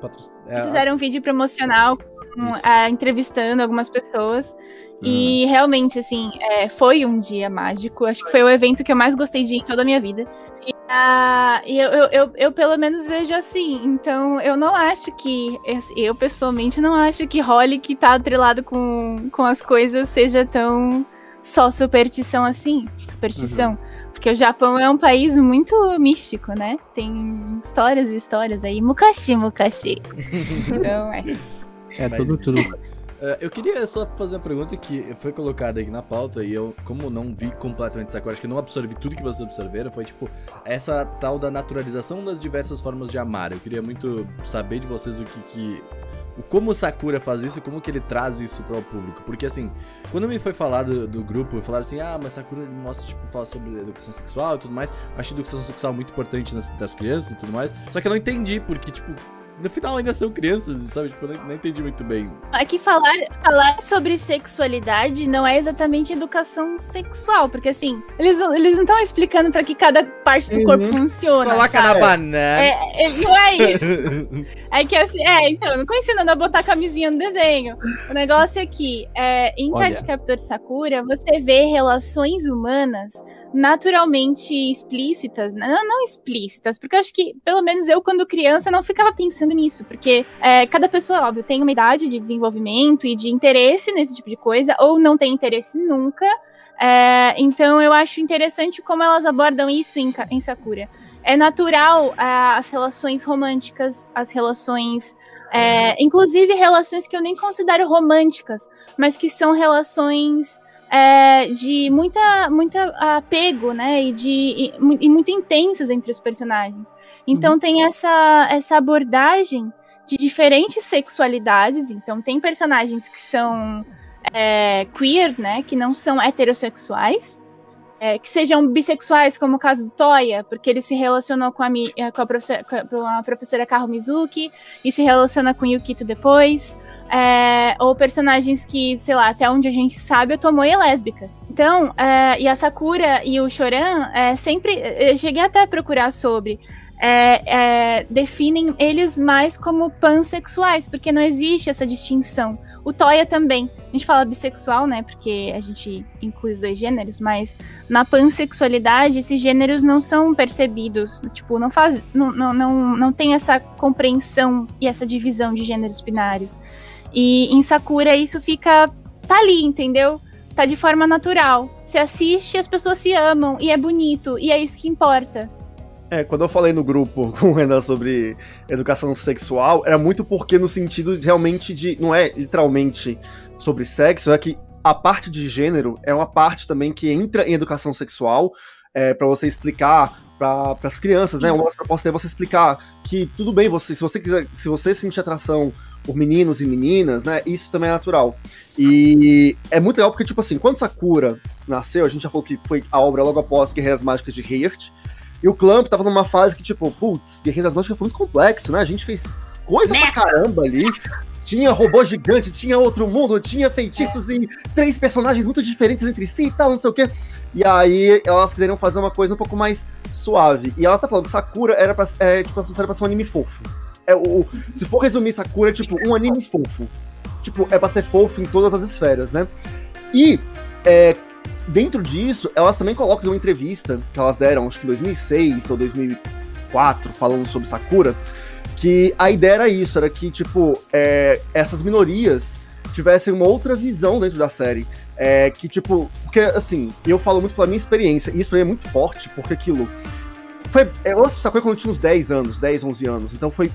Patro... eles É, fizeram um vídeo promocional com, Isso. ah, entrevistando algumas pessoas. Uhum. E realmente, assim, é, foi um dia mágico. Acho que foi o evento que eu mais gostei de ir em toda a minha vida. E, ah, e eu, eu, eu, eu, pelo menos, vejo assim. Então, eu não acho que. Eu, pessoalmente, não acho que Holly, que tá atrelado com, com as coisas, seja tão só superstição assim. Superstição. Porque o Japão é um país muito místico, né? Tem histórias e histórias aí. Mukashi, Mukashi. Então, é. É, Mas- tudo, tudo. É, eu queria só fazer uma pergunta que foi colocada aqui na pauta e eu, como não vi completamente Sakura, acho que não absorvi tudo que vocês absorveram, foi tipo, essa tal da naturalização das diversas formas de amar. Eu queria muito saber de vocês o que que... Como o Sakura faz isso e como que ele traz isso para o público. Porque assim, quando me foi falado do grupo, falaram assim, ah, mas Sakura mostra, tipo, fala sobre educação sexual e tudo mais. Acho educação sexual muito importante nas, das crianças e tudo mais. Só que eu não entendi, porque, tipo, no final ainda são crianças, sabe? Tipo, eu não, entendi muito bem. É que falar, falar sobre sexualidade não é exatamente educação sexual, porque assim, eles, não- eles não estão explicando pra que cada parte do Uhum. corpo funciona. Coloca sabe? na banana. É, é, não é isso. É que assim, é, então, eu não tô ensinando a botar camisinha no desenho. O negócio é que, é, em. Card Captor Sakura, você vê relações humanas naturalmente explícitas, né? não, não explícitas, porque eu acho que, pelo menos eu, quando criança, não ficava pensando nisso, porque é, cada pessoa, óbvio, tem uma idade de desenvolvimento e de interesse nesse tipo de coisa, ou não tem interesse nunca. É, então eu acho interessante como elas abordam isso em, em Sakura é natural ah, as relações românticas, as relações. é, inclusive relações que eu nem considero românticas, mas que são relações é, de muita, muita apego, né? E, de, e, e muito intensas entre os personagens. Então tem essa, essa abordagem de diferentes sexualidades. Então tem personagens que são é, queer, né? Que não são heterossexuais é, que sejam bissexuais, como o caso do Toya, porque ele se relacionou com a, eh, com a, professora, com a professora Kaho Mizuki e se relaciona com Yukito depois. É, ou personagens que, sei lá, até onde a gente sabe, a Tomoe é lésbica. Então, é, e a Sakura e o Choran, é, sempre. Eu cheguei até a procurar sobre. é, é, definem eles mais como pansexuais, porque não existe essa distinção. O Toya também. A gente fala bissexual, né? Porque a gente inclui os dois gêneros, mas na pansexualidade, esses gêneros não são percebidos. Tipo, não faz. Não, não, não, não tem essa compreensão e essa divisão de gêneros binários. E em Sakura isso fica. tá ali, entendeu? Tá de forma natural. Você assiste, as pessoas se amam, e é bonito, e é isso que importa. É, quando eu falei no grupo com o Renan sobre educação sexual, era muito porque no sentido de, realmente de. Não é literalmente sobre sexo, é que a parte de gênero é uma parte também que entra em educação sexual, é, para você explicar para as crianças, né? Uma das propostas é você explicar que tudo bem, você, se você quiser, se você sentir atração por meninos e meninas, né? Isso também é natural. E é muito legal porque, tipo assim, quando Sakura nasceu, a gente já falou que foi a obra logo após Guerreiras Mágicas de Heart. E o Clamp tava numa fase que, tipo, putz, Guerreiras Mágicas foi muito complexo, né? A gente fez coisa pra caramba ali. Tinha robô gigante, tinha outro mundo, tinha feitiços e três personagens muito diferentes entre si e tal, não sei o quê. E aí elas quiseram fazer uma coisa um pouco mais suave. E elas tá falando que Sakura era pra, é, tipo, era pra ser um anime fofo. É, o, se for resumir Sakura, é tipo um anime fofo. Tipo, é pra ser fofo em todas as esferas, né? E é, dentro disso, elas também colocam uma entrevista que elas deram, acho que em 2006 ou 2004, falando sobre Sakura, que a ideia era isso, era que, tipo, é, essas minorias tivessem uma outra visão dentro da série. É, que, tipo, porque, assim, eu falo muito pela minha experiência, e isso pra mim é muito forte, porque aquilo. Foi, eu assisti Sakura quando eu tinha uns 10 anos, 10, 11 anos, então foi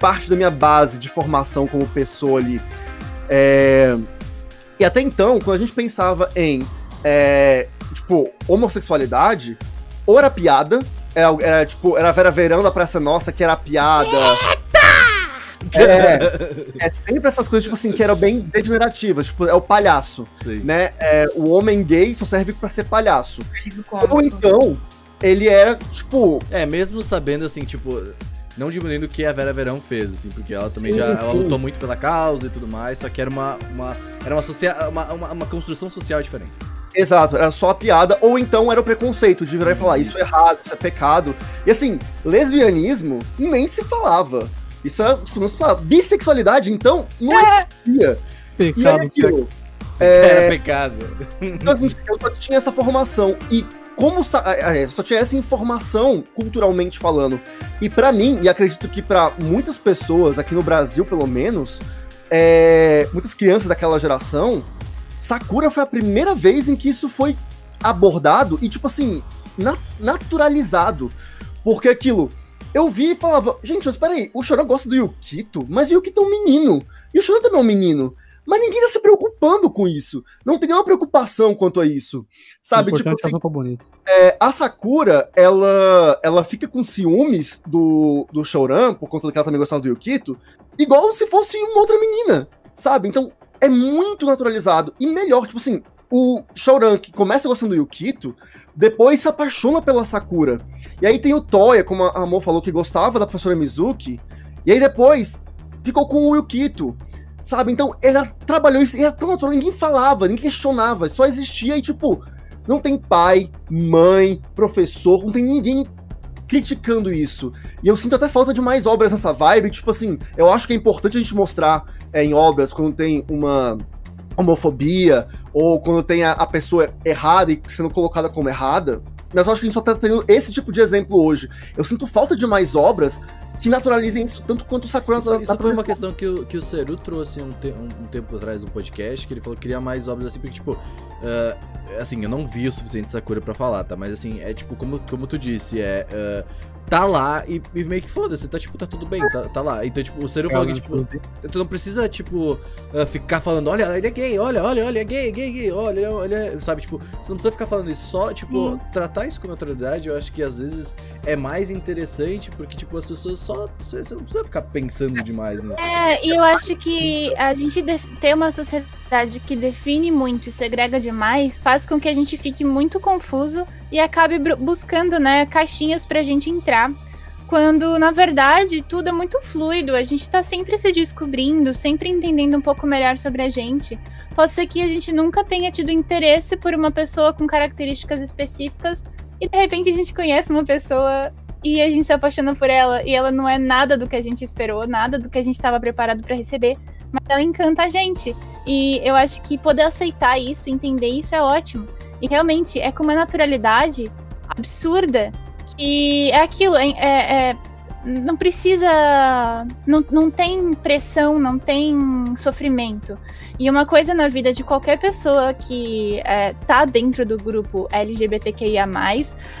parte da minha base de formação como pessoa ali. É, E até então, quando a gente pensava em, é, tipo, homossexualidade, ou era piada, era, era, tipo, era Vera Verão da Praça Nossa, que era piada. É, é sempre essas coisas, tipo assim, que eram bem degenerativas, tipo, é o palhaço, Sim. né? É, o homem gay só serve pra ser palhaço. Ou então, ele era, tipo, É, mesmo sabendo, assim, tipo, não diminuindo o que a Vera Verão fez, assim, porque ela também Sim, já ela sim. lutou muito pela causa e tudo mais, só que era uma, uma, era uma, socia uma, uma, uma construção social diferente. Exato, era só a piada, ou então era o preconceito de virar e falar isso é errado, isso é pecado. E assim, lesbianismo nem se falava. Isso era, tipo, não se falava. Bissexualidade, então, não existia. E aí Pecado, aquilo. Era É, pecado. então, eu só tinha essa formação. E como é, eu só tinha essa informação culturalmente falando. E pra mim, e acredito que pra muitas pessoas, aqui no Brasil pelo menos, é, muitas crianças daquela geração, Sakura foi a primeira vez em que isso foi abordado e, tipo assim, na- naturalizado. Porque aquilo, eu vi e falava, gente, mas peraí, o Choran gosta do Yukito, mas o Yukito é um menino. E o Choran também é um menino. Mas ninguém tá se preocupando com isso. Não tem nenhuma preocupação quanto a isso. Sabe, tipo é assim, bonita. é, a Sakura, ela, ela fica com ciúmes do, do Shouran, por conta que ela também gostava do Yukito, igual se fosse uma outra menina, sabe? Então, é muito naturalizado. E melhor, tipo assim, o Shouran, que começa gostando do Yukito, depois se apaixona pela Sakura. E aí tem o Toya, como a Amor falou, que gostava da professora Mizuki, e aí depois ficou com o Yukito. Sabe? Então, ela trabalhou isso, e era tão natural, ninguém falava, ninguém questionava, só existia e, tipo, não tem pai, mãe, professor, não tem ninguém criticando isso. E eu sinto até falta de mais obras nessa vibe. Tipo assim, eu acho que é importante a gente mostrar é, em obras quando tem uma homofobia ou quando tem a, a pessoa errada e sendo colocada como errada. Mas eu acho que a gente só tá tendo esse tipo de exemplo hoje. Eu sinto falta de mais obras que naturalizem isso tanto quanto o Sakura Isso, isso foi uma questão que o, que o Seru trouxe um, te- um- um tempo atrás no podcast, que ele falou que queria mais obras assim, porque, tipo, ah, assim, eu não vi o suficiente Sakura pra falar, tá? Mas, assim, é tipo, como, como tu disse, é. ah, tá lá e, e meio que foda-se, tá, tipo, tá tudo bem, tá, tá lá. Então, tipo, o Seru falou que, tipo, tu não precisa, tipo, ah, ficar falando, olha, ele é gay, olha, olha, olha, é gay, gay, gay, olha, olha, sabe, tipo, você não precisa ficar falando isso, só, tipo, Sim. tratar isso com naturalidade, eu acho que às vezes é mais interessante, porque, tipo, as pessoas só, você não precisa ficar pensando demais nisso. É, e eu acho que a gente ter uma sociedade que define muito e segrega demais faz com que a gente fique muito confuso e acabe buscando, né, caixinhas pra gente entrar. Quando, na verdade, tudo é muito fluido, a gente tá sempre se descobrindo, sempre entendendo um pouco melhor sobre a gente. Pode ser que a gente nunca tenha tido interesse por uma pessoa com características específicas e de repente a gente conhece uma pessoa e a gente se apaixona por ela e ela não é nada do que a gente esperou, nada do que a gente estava preparado para receber, mas ela encanta a gente. E eu acho que poder aceitar isso, entender isso é ótimo. E realmente é com uma naturalidade absurda que é aquilo, é, é- é- não precisa, não, não tem pressão, não tem sofrimento. E uma coisa na vida de qualquer pessoa que é, tá dentro do grupo LGBTQIA+,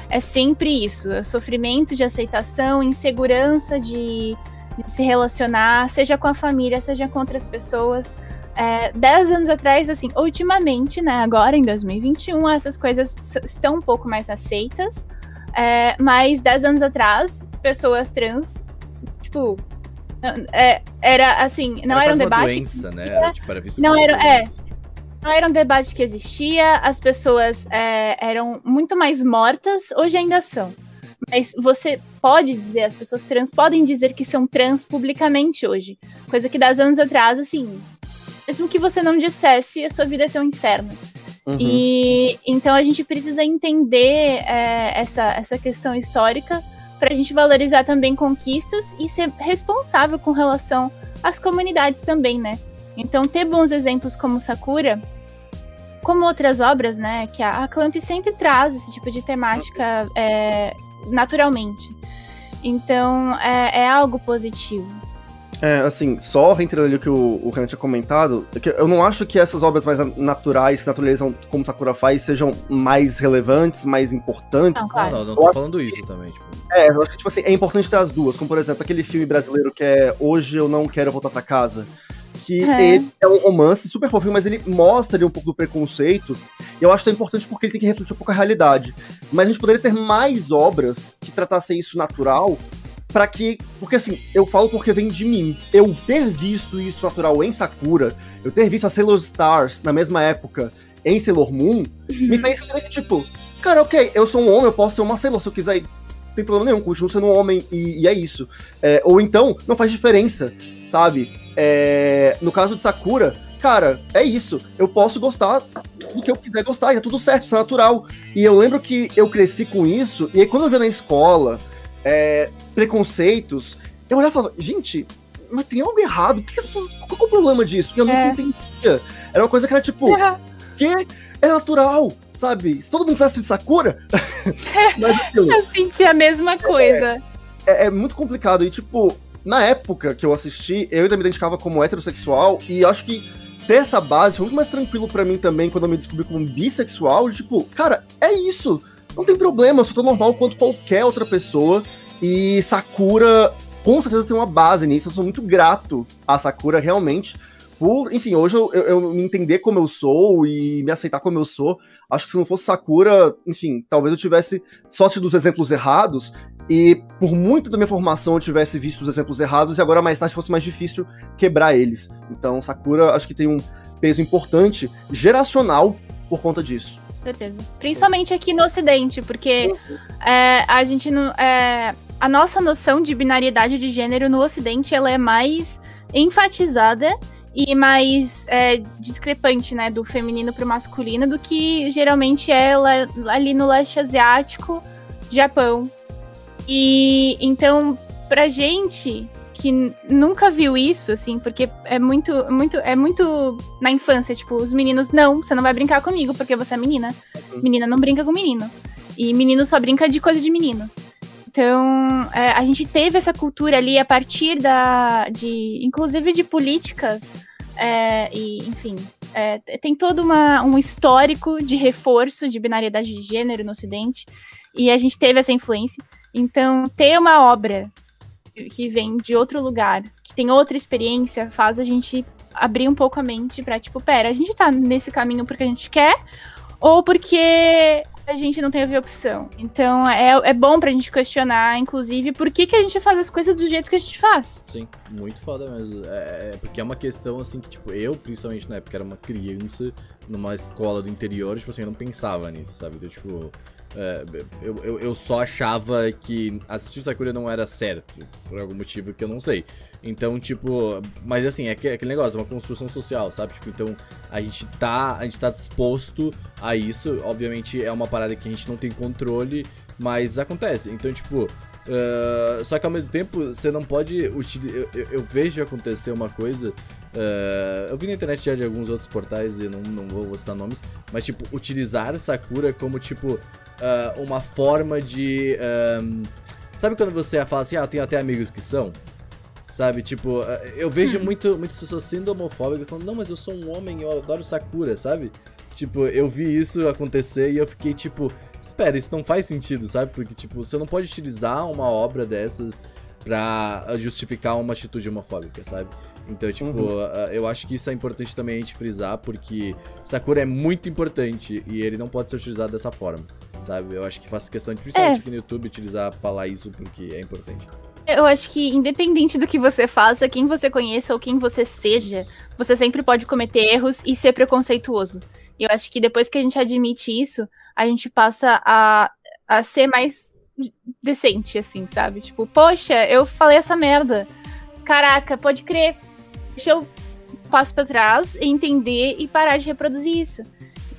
é sempre isso: é sofrimento de aceitação, insegurança de, de se relacionar, seja com a família, seja com outras pessoas. É, dez anos atrás, assim, ultimamente, né, agora em 2021, essas coisas estão um pouco mais aceitas. É, mas dez anos atrás, pessoas trans, tipo, é, era assim, não era, um quase uma debate. doença, né? Era, tipo, era Não era- é. Não era um debate que existia, as pessoas é, eram muito mais mortas, hoje ainda são. Mas você pode dizer, as pessoas trans podem dizer que são trans publicamente hoje. Coisa que 10 anos atrás, assim, mesmo que você não dissesse, a sua vida ia ser um inferno. Uhum. E então a gente precisa entender é, essa, essa questão histórica para a gente valorizar também conquistas e ser responsável com relação às comunidades também, né? Então ter bons exemplos como Sakura, como outras obras, né? Que a, a Clamp sempre traz esse tipo de temática é, naturalmente. Então é, é algo positivo. É, assim, só reiterando ali o que o, o Renan tinha comentado, é que eu não acho que essas obras mais naturais, que naturalizam como Sakura faz, sejam mais relevantes, mais importantes. Não, Não, claro. não, não tô falando isso também, tipo. É, eu acho que, tipo assim, é importante ter as duas, como por exemplo, aquele filme brasileiro que é Hoje Eu Não Quero Voltar Pra Casa, que É. ele é um romance super fofinho, mas ele mostra ali um pouco do preconceito. E eu acho que é importante porque ele tem que refletir um pouco a realidade. Mas a gente poderia ter mais obras que tratassem isso natural Pra que. Porque assim, eu falo porque vem de mim. Eu ter visto isso natural em Sakura, eu ter visto a Sailor Stars na mesma época em Sailor Moon, me fez que, tipo, cara, ok, eu sou um homem, eu posso ser uma Sailor se eu quiser. Não tem problema nenhum, continuo sendo um homem e, e é isso. É, ou então, não faz diferença, sabe? É, no caso de Sakura, cara, é isso. Eu posso gostar do que eu quiser gostar, e é tudo certo, isso é natural. E eu lembro que eu cresci com isso, e aí quando eu via na escola é, preconceitos, eu olhava e falava, gente, mas tem algo errado, que as pessoas, qual que é o problema disso? E eu É. não entendia. Era uma coisa que era tipo, que é natural, sabe? Se todo mundo tivesse de Sakura, mas aquilo, Eu senti a mesma coisa. é, é muito complicado. E, tipo, na época que eu assisti, eu ainda me identificava como heterossexual, e acho que ter essa base foi muito mais tranquilo pra mim também quando eu me descobri como bissexual. Tipo, cara, é isso. Não tem problema, eu sou tão normal quanto qualquer outra pessoa. E Sakura, com certeza, tem uma base nisso. Eu sou muito grato a Sakura, realmente. Por, enfim, hoje eu, eu, eu me entender como eu sou e me aceitar como eu sou. Acho que se não fosse Sakura, enfim, talvez eu tivesse sorte dos exemplos errados. E por muito da minha formação eu tivesse visto os exemplos errados e agora mais tarde fosse mais difícil quebrar eles. Então Sakura acho que tem um peso importante geracional por conta disso. Certeza. Principalmente aqui no Ocidente, porque é, a gente não. é, a nossa noção de binariedade de gênero no Ocidente ela é mais enfatizada e mais é, discrepante, né, do feminino pro masculino do que geralmente é ali no leste asiático, Japão. E então, pra gente que nunca viu isso, assim, porque é muito, muito, é muito na infância, tipo, os meninos, não, você não vai brincar comigo porque você é menina. Menina não brinca com menino. E menino só brinca de coisa de menino. Então, é, a gente teve essa cultura ali a partir da. de. inclusive de políticas. é, e, enfim. é, tem todo uma, um histórico de reforço de binariedade de gênero no Ocidente. E a gente teve essa influência. Então, ter uma obra que vem de outro lugar, que tem outra experiência, faz a gente abrir um pouco a mente pra, tipo, pera, a gente tá nesse caminho porque a gente quer, ou porque a gente não teve opção. Então é, é bom pra gente questionar, inclusive, por que, que a gente faz as coisas do jeito que a gente faz. Sim, muito foda mesmo. É, é, porque é uma questão assim que, tipo, eu, principalmente na época, era uma criança numa escola do interior, tipo assim, eu não pensava nisso, sabe? Então, tipo. É, eu, eu, eu só achava que assistir Sakura não era certo, por algum motivo que eu não sei. Então, tipo, mas assim, é, é aquele negócio, é uma construção social, sabe? Tipo, então a gente tá, a gente tá disposto a isso. Obviamente é uma parada que a gente não tem controle, mas acontece. Então, tipo, Uh, só que ao mesmo tempo, você não pode utilizar. Eu, eu- eu vejo acontecer uma coisa. uh, eu vi na internet já de alguns outros portais e não, não vou citar nomes. Mas, tipo, utilizar Sakura como, tipo, uh, uma forma de. um, sabe quando você fala assim, ah, eu tenho até amigos que são? Sabe, tipo, uh, eu vejo muito, muitas pessoas sendo homofóbicas falando, não, mas eu sou um homem, eu adoro Sakura, sabe? Tipo, eu vi isso acontecer e eu fiquei tipo, espera, isso não faz sentido, sabe? Porque, tipo, você não pode utilizar uma obra dessas pra justificar uma atitude homofóbica, sabe? Então, tipo, Uhum. uh, eu acho que isso é importante também a gente frisar, porque Sakura é muito importante e ele não pode ser utilizado dessa forma, sabe? Eu acho que faço questão de, principalmente aqui no YouTube, utilizar, falar isso porque é importante. Eu acho que, independente do que você faça, quem você conheça ou quem você seja, você sempre pode cometer erros e ser preconceituoso. E eu acho que depois que a gente admite isso, a gente passa a, a ser mais decente, assim, sabe? Tipo, poxa, eu falei essa merda. Caraca, pode crer. Deixa eu passo pra trás, entender e parar de reproduzir isso.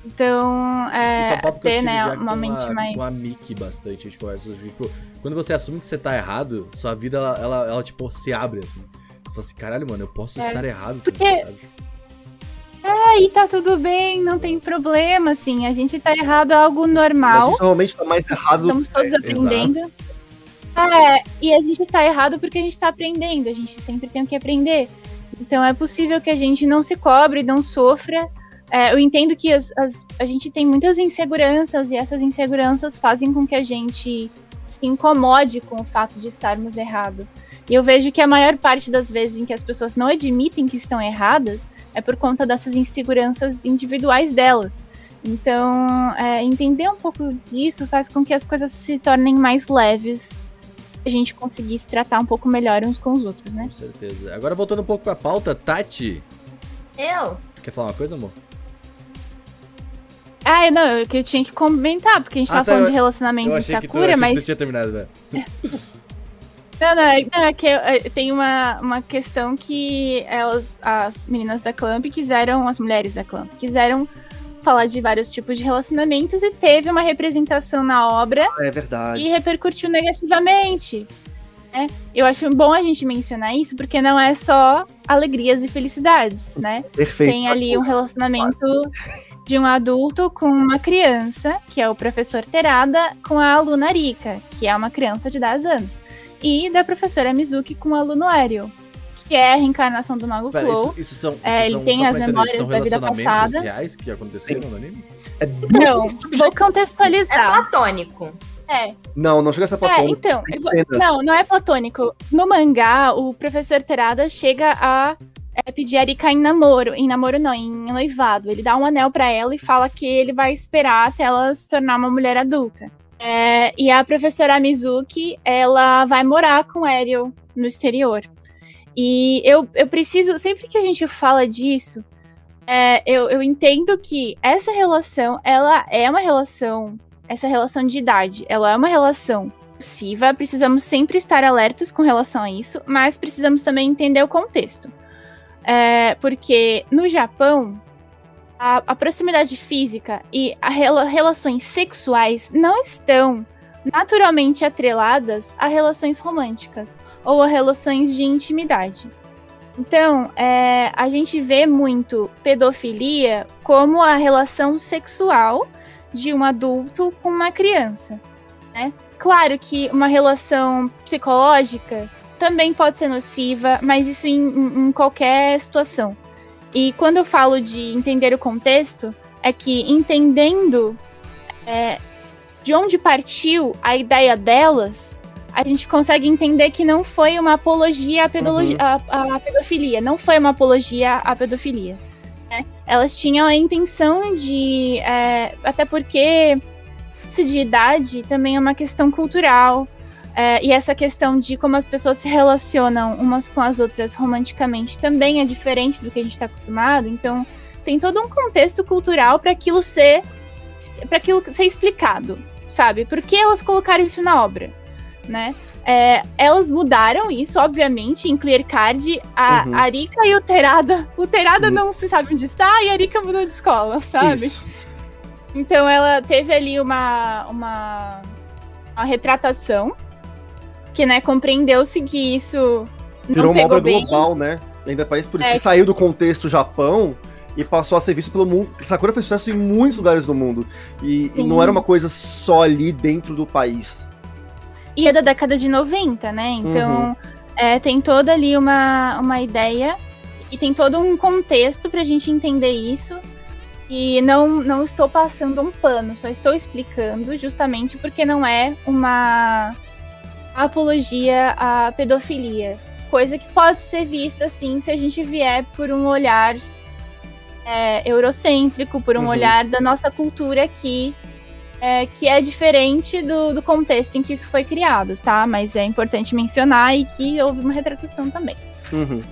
Então, é, é ter, né, uma mente a, mais. com a Miki bastante, gente conversa, tipo, quando você assume que você tá errado, sua vida, ela, ela, ela, tipo, se abre, assim. Você fala assim, caralho, mano, eu posso É. estar errado Porque- também, sabe? Aí tá tudo bem, não tem problema, assim. A gente tá errado, é algo A normal. gente normalmente tá mais errado. Estamos todos é, aprendendo. É, e a gente tá errado porque a gente tá aprendendo. A gente sempre tem o que aprender. Então é possível que a gente não se cobre, não sofra. É, eu entendo que as- as- a gente tem muitas inseguranças e essas inseguranças fazem com que a gente se incomode com o fato de estarmos errados. E eu vejo que a maior parte das vezes em que as pessoas não admitem que estão erradas é por conta dessas inseguranças individuais delas. Então, é, entender um pouco disso faz com que as coisas se tornem mais leves, a gente conseguisse tratar um pouco melhor uns com os outros, né? Com certeza. Agora voltando um pouco pra pauta, Tati, Eu? quer falar uma coisa, amor? Ah, não, eu, que eu tinha que comentar, porque a gente Ah, tava tá, falando eu- de relacionamento Eu em achei que tu, Sakura, achei que mas tu tinha terminado, velho. Não, não, é, não, é que é, tem uma, uma questão que elas, as meninas da Clamp quiseram, as mulheres da Clamp, quiseram falar de vários tipos de relacionamentos e teve uma representação na obra É verdade. e repercutiu negativamente. né? Eu acho bom a gente mencionar isso, porque não é só alegrias e felicidades, né? Perfeito. Tem ali um relacionamento de um adulto com uma criança, que é o professor Terada, com a aluna Rika, que é uma criança de 10 anos. E da professora Mizuki com o aluno Ariel, que é a reencarnação do Mago Espera, Flow. isso, isso são, É, isso ele são, tem as memórias são da vida relacionamentos passada. reais que aconteceram no anime? É Não, vou É contextualizar. platônico. É, Não, não chega a ser é, platônico. então, vou- cenas. não, não é platônico. No mangá, o professor Terada chega a é, pedir a Rika em namoro. Em namoro não, em noivado. Ele dá um anel pra ela e fala que ele vai esperar até ela se tornar uma mulher adulta. É, e a professora Mizuki, ela vai morar com Ariel no exterior. E eu, eu preciso, sempre que a gente fala disso, é, eu, eu entendo que essa relação, ela é uma relação, essa relação de idade, ela é uma relação possível, precisamos sempre estar alertas com relação a isso, mas precisamos também entender o contexto. É, porque no Japão, a, a proximidade física e as relações sexuais não estão naturalmente atreladas a relações românticas ou a relações de intimidade. Então, é, a gente vê muito pedofilia como a relação sexual de um adulto com uma criança. Né? Claro que uma relação psicológica também pode ser nociva, mas isso em- em qualquer situação. E quando eu falo de entender o contexto, é que entendendo é, de onde partiu a ideia delas, a gente consegue entender que não foi uma apologia à, pedologi- à- à pedofilia, não foi uma apologia à pedofilia. né? Elas tinham a intenção de. é, até porque isso de idade também é uma questão cultural. É, e essa questão de como as pessoas se relacionam umas com as outras romanticamente também é diferente do que a gente está acostumado. Então, tem todo um contexto cultural para aquilo ser para aquilo ser explicado, sabe? Por que elas colocaram isso na obra, né? É, elas mudaram isso, obviamente, em Clear Card. A Uhum. a Rika e o Terada. O Terada Uhum. não se sabe onde está e a Rika mudou de escola, sabe? Isso. Então ela teve ali uma, uma, uma retratação que, né, compreendeu-se que isso Virou uma obra bem. global, né? Ainda país por isso É. que saiu do contexto Japão e passou a ser visto pelo mundo. Sakura fez sucesso em muitos lugares do mundo. E, e não era uma coisa só ali dentro do país. E é da década de 90, né? Então Uhum. é, tem toda ali uma, uma ideia e tem todo um contexto pra gente entender isso. E não, não estou passando um pano, só estou explicando justamente porque não é uma apologia à pedofilia. Coisa que pode ser vista assim se a gente vier por um olhar é, eurocêntrico, por um Uhum. olhar da nossa cultura aqui, é, que é diferente do, do contexto em que isso foi criado, tá? Mas é importante mencionar e que houve uma retratação também. Uhum.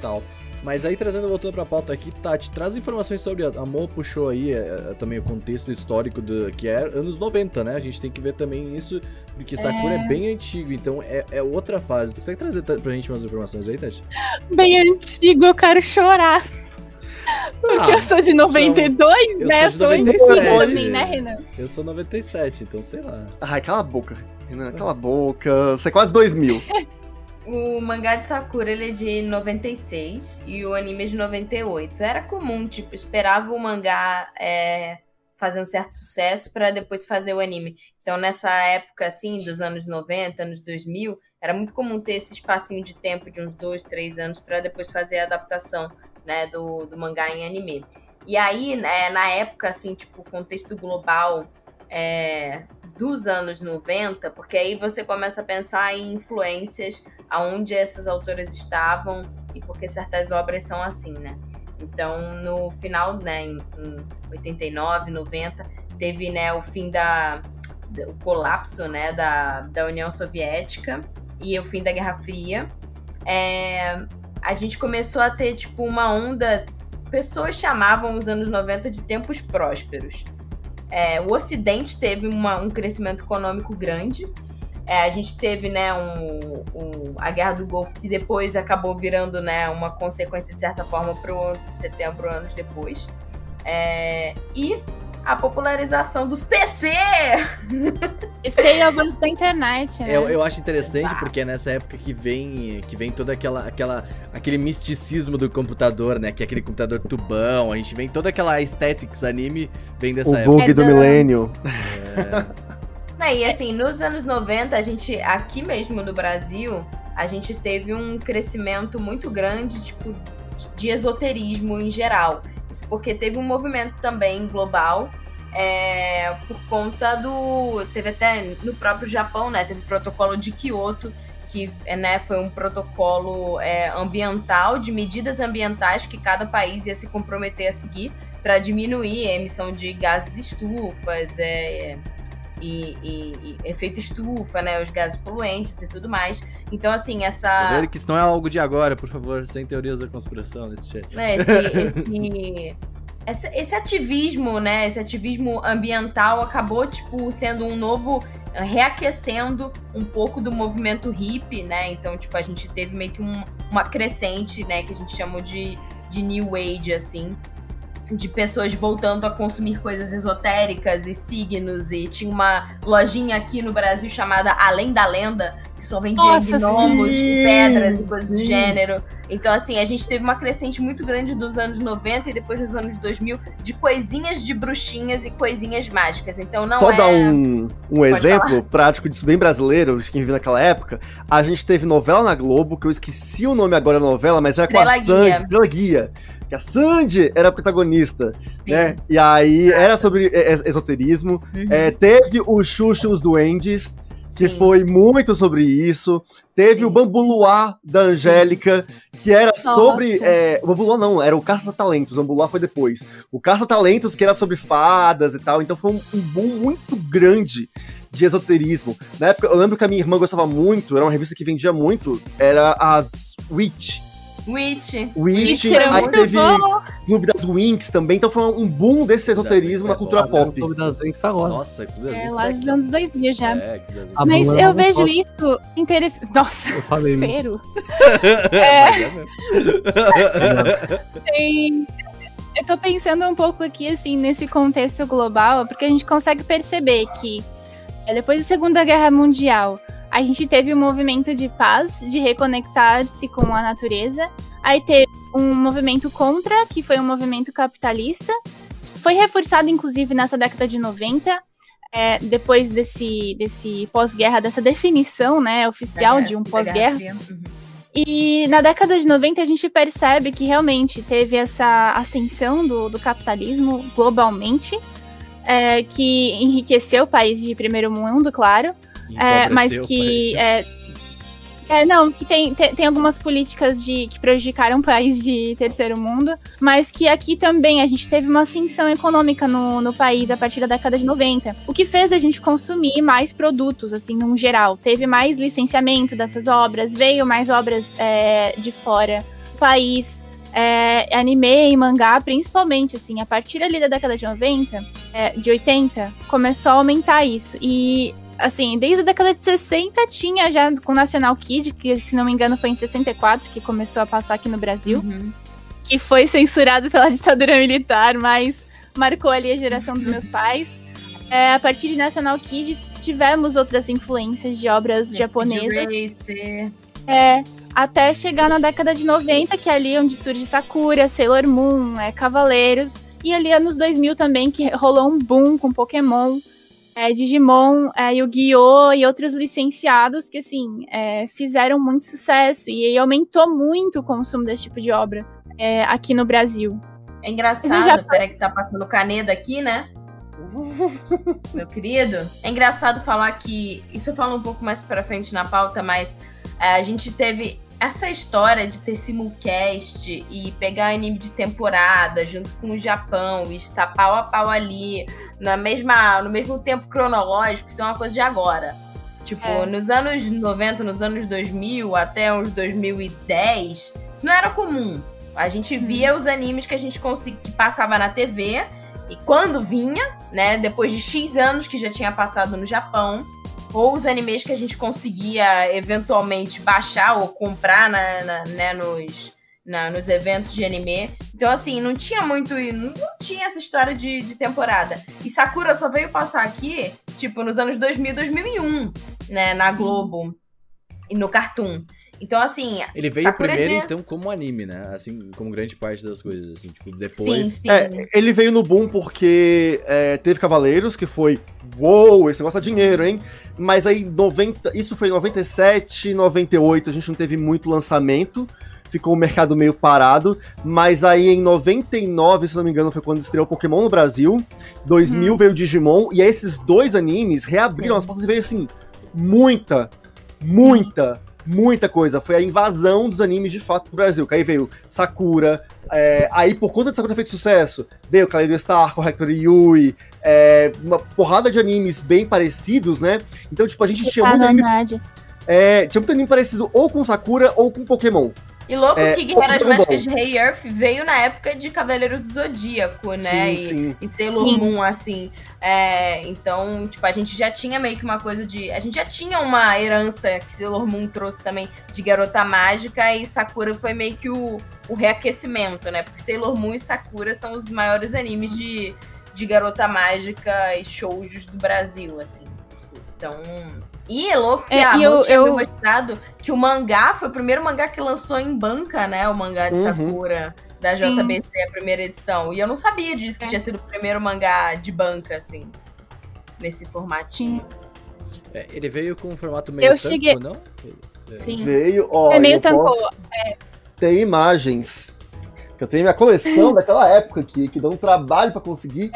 Total. Mas aí, trazendo, voltando pra pauta aqui, Tati, traz informações sobre. A a Mo puxou aí é, é, também o contexto histórico do, que é anos 90, né? A gente tem que ver também isso, porque Sakura é, bem antigo, então é, é outra fase. Tu consegue trazer pra gente umas informações aí, Tati? Bem antigo, eu quero chorar. Porque Ah, eu sou de 92, eu né? sou de Eu sou 97. antiga também, né, Renan? Eu sou 97, então sei lá. Ai, cala a boca. Renan, cala a boca. Você é quase 2000. O mangá de Sakura ele é de 96 e o anime é de 98. Era comum, tipo, esperava o mangá é, fazer um certo sucesso pra depois fazer o anime. Então, nessa época, assim, dos anos 90, anos 2000, era muito comum ter esse espacinho de tempo de uns dois, três anos pra depois fazer a adaptação né, do, do mangá em anime. E aí, né, na época, assim, tipo, contexto global é, dos anos 90, porque aí você começa a pensar em influências, aonde essas autoras estavam e porque certas obras são assim, né? Então, no final, né, em, em 89, 90, teve, né, o fim da o colapso, né, da, da União Soviética e o fim da Guerra Fria. É, a gente começou a ter, tipo, uma onda. Pessoas chamavam os anos 90 de tempos prósperos. É, o Ocidente teve uma, um crescimento econômico grande. É, a gente teve né, um, um, a Guerra do Golfo, que depois acabou virando né, uma consequência, de certa forma, para o 11 de setembro, anos depois. É, e a popularização dos PC! Esse aí é o avanço da internet, né? Eu, eu acho interessante porque é nessa época que vem que vem toda aquela, aquela aquele misticismo do computador, né? Que é aquele computador tubão, a gente vem toda aquela aesthetics anime vem dessa o época. bug do milênio. É. e assim, nos anos 90, a gente, aqui mesmo no Brasil, a gente teve um crescimento muito grande, tipo, de esoterismo em geral. Porque teve um movimento também global é, por conta do. Teve até no próprio Japão, né? Teve o protocolo de Kyoto, que né, foi um protocolo é, ambiental, de medidas ambientais que cada país ia se comprometer a seguir para diminuir a emissão de gases estufas, é, e, e, e, efeito estufa, né? Os gases poluentes e tudo mais. Então, assim, essa. Saber que isso não é algo de agora, por favor, sem teorias da conspiração nesse chat. É, esse, esse, esse, esse, ativismo, né? Esse ativismo ambiental acabou, tipo, sendo um novo. reaquecendo um pouco do movimento hippie, né? Então, tipo, a gente teve meio que um, uma crescente, né? Que a gente chama de, de New Age, assim de pessoas voltando a consumir coisas esotéricas e signos. E tinha uma lojinha aqui no Brasil chamada Além da Lenda, que só vendia Nossa, gnomos e pedras e coisas do gênero. Então, assim, a gente teve uma crescente muito grande dos anos 90 e depois dos anos 2000 de coisinhas de bruxinhas e coisinhas mágicas. Então, não Só é... dar um, um exemplo falar? prático disso, bem brasileiro, de quem vive naquela época. A gente teve novela na Globo, que eu esqueci o nome agora da novela, mas era Estrela com a Sandy, Estrela Guia que a Sandy era a protagonista, Sim. né? E aí era sobre esoterismo. Uhum. É, teve o Xuxa os Duendes, que Sim. foi muito sobre isso. Teve Sim. o Bambuluá da Angélica, que era Nossa. sobre. É, o Bambuluá não, era o Caça-Talentos. O Bambuluá foi depois. O Caça-Talentos, que era sobre fadas e tal. Então foi um, um boom muito grande de esoterismo. Na época, eu lembro que a minha irmã gostava muito, era uma revista que vendia muito, era as Witch Witch. Witch, aí teve bom. Clube das Winx também, então foi um boom desse esoterismo na cultura é pop. Clube das Winx agora. Nossa, Clube das Winx. É, lá dos anos 2000 já. É, Mas eu vejo posso... isso interessante. Nossa, eu falei sério? é. Tem... Eu tô pensando um pouco aqui, assim, nesse contexto global, porque a gente consegue perceber que é, depois da Segunda Guerra Mundial, a gente teve um movimento de paz, de reconectar-se com a natureza. Aí teve um movimento contra, que foi um movimento capitalista. Foi reforçado, inclusive, nessa década de 90, é, depois desse, desse pós-guerra, dessa definição né, oficial de um pós-guerra. Uhum. E na década de 90 a gente percebe que realmente teve essa ascensão do, do capitalismo globalmente, é, que enriqueceu países de primeiro mundo, claro, é, mas que. É, é, não, que tem, tem, tem, algumas políticas de, que prejudicaram o país de terceiro mundo, mas que aqui também a gente teve uma ascensão econômica no, no país a partir da década de 90, o que fez a gente consumir mais produtos, assim, no geral. Teve mais licenciamento dessas obras, veio mais obras é, de fora do país, é, anime e mangá, principalmente, assim, a partir ali da década de 90, é, de 80, começou a aumentar isso. E assim, desde a década de 60 tinha já com o National Kid, que se não me engano foi em 64 que começou a passar aqui no Brasil, uhum. que foi censurado pela ditadura militar, mas marcou ali a geração dos meus pais. É, a partir de National Kid tivemos outras influências de obras Speed japonesas. É, até chegar na década de 90, que é ali onde surge Sakura, Sailor Moon, é, Cavaleiros, e ali anos 2000 também, que rolou um boom com Pokémon é, Digimon, é, Yu-Gi-Oh! e outros licenciados que, assim, é, fizeram muito sucesso e aumentou muito o consumo desse tipo de obra é, aqui no Brasil. É engraçado, já... peraí que tá passando caneda aqui, né? meu querido. É engraçado falar que. Isso eu falo um pouco mais pra frente na pauta, mas é, a gente teve essa história de ter simulcast e pegar anime de temporada junto com o Japão e estar pau a pau ali na mesma, no mesmo tempo cronológico, isso é uma coisa de agora. Tipo, É. nos anos 90, nos anos 2000 até uns 2010, isso não era comum. A gente via os animes que a gente conseguia, que passava na TV e quando vinha, né, depois de X anos que já tinha passado no Japão, ou os animes que a gente conseguia eventualmente baixar ou comprar na, na- né, nos, na- nos eventos de anime. Então, assim, não tinha muito. Não, tinha essa história de, de temporada. E Sakura só veio passar aqui, tipo, nos anos 2000, 2001, né, na Globo e no Cartoon. Então, assim. Ele veio Sakura primeiro, é- então, como anime, né? Assim, como grande parte das coisas, assim, tipo, Sim, depois... sim. É, ele veio no boom porque é, teve Cavaleiros, que foi. Uou, esse negócio é dinheiro, hein? Mas aí, 90, isso foi em 97, 98, a gente não teve muito lançamento. Ficou o mercado meio parado. Mas aí em 99, se não me engano, foi quando estreou Pokémon no Brasil. 2000 veio Digimon. E aí esses dois animes reabriram Sim. as portas e veio assim. Muita, muita, muita coisa. Foi a invasão dos animes de fato pro Brasil. Que aí veio Sakura, é, aí, por conta de Sakura feito sucesso, veio Kaleido Star, Corrector Yui, é, uma porrada de animes bem parecidos, né? Então, tipo, a gente tinha muito anime, é, tinha muito anime parecido ou com Sakura ou com Pokémon. E louco É, que Guerreiras Mágicas de Rei Earth veio na época de Cavaleiros do Zodíaco, né? Sim, e, sim. e Sailor Sim. Moon, assim. É, então, tipo, a gente já tinha meio que uma coisa de. A gente já tinha uma herança que Sailor Moon trouxe também de garota mágica e Sakura foi meio que o, o reaquecimento, né? Porque Sailor Moon e Sakura são os maiores animes de, de garota mágica e shoujos do Brasil, assim. Então. E é louco que É, a eu- tinha eu- me mostrado que o mangá foi o primeiro mangá que lançou em banca, né? O mangá de Uhum. Sakura. Da Sim. JBC, a primeira edição. E eu não sabia disso, que É. tinha sido o primeiro mangá de banca, assim. Nesse formatinho. É, ele veio com um formato meio Eu tanco, cheguei- não? É. Sim. Veio, ó. É meio eu posso- tancou. Tem imagens. Que eu tenho minha coleção daquela época aqui, que dá um trabalho pra conseguir.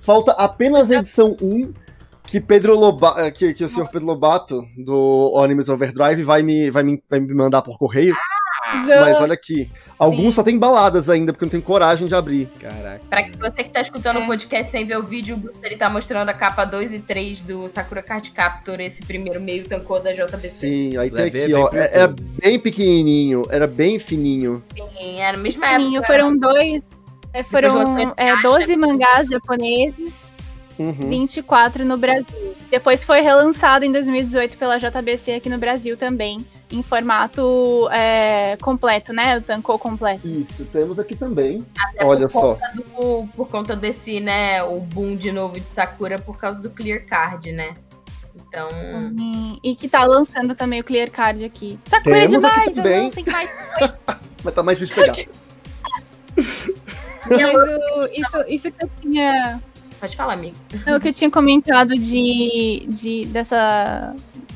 Falta apenas a edição 1, que Pedro Loba, que, que o senhor Pedro Lobato, do Animes Overdrive, vai me, vai, me, vai me mandar por correio. Mas olha aqui. Alguns Sim. só tem baladas ainda, porque eu não tenho coragem de abrir. Caraca. Pra você que tá escutando o É. podcast sem ver o vídeo, o Bruce, ele tá mostrando a capa 2 e 3 do Sakura Card Captor, esse primeiro meio tancou da JBC. Sim, aí tem aqui, vem ó. é- Era YouTube. bem pequenininho, era bem fininho. Sim, era na mesma Sim, época. foram dois. é, foram é, caixa. 12 mangás japoneses, Uhum. 24 no Brasil. Depois foi relançado em 2018 pela JBC aqui no Brasil também, em formato é, completo, né? O tancou completo. Isso, temos aqui também. Até Olha por só. do- por conta desse, né, o boom de novo de Sakura por causa do Clear Card, né? Então. E, e que tá lançando também o Clear Card aqui. Sakura é Temos aqui demais, também. lancem mais. Mas tá mais difícil pegar. Mas o- isso, isso que eu tinha Pode falar, amigo. O que eu tinha comentado de, de dessa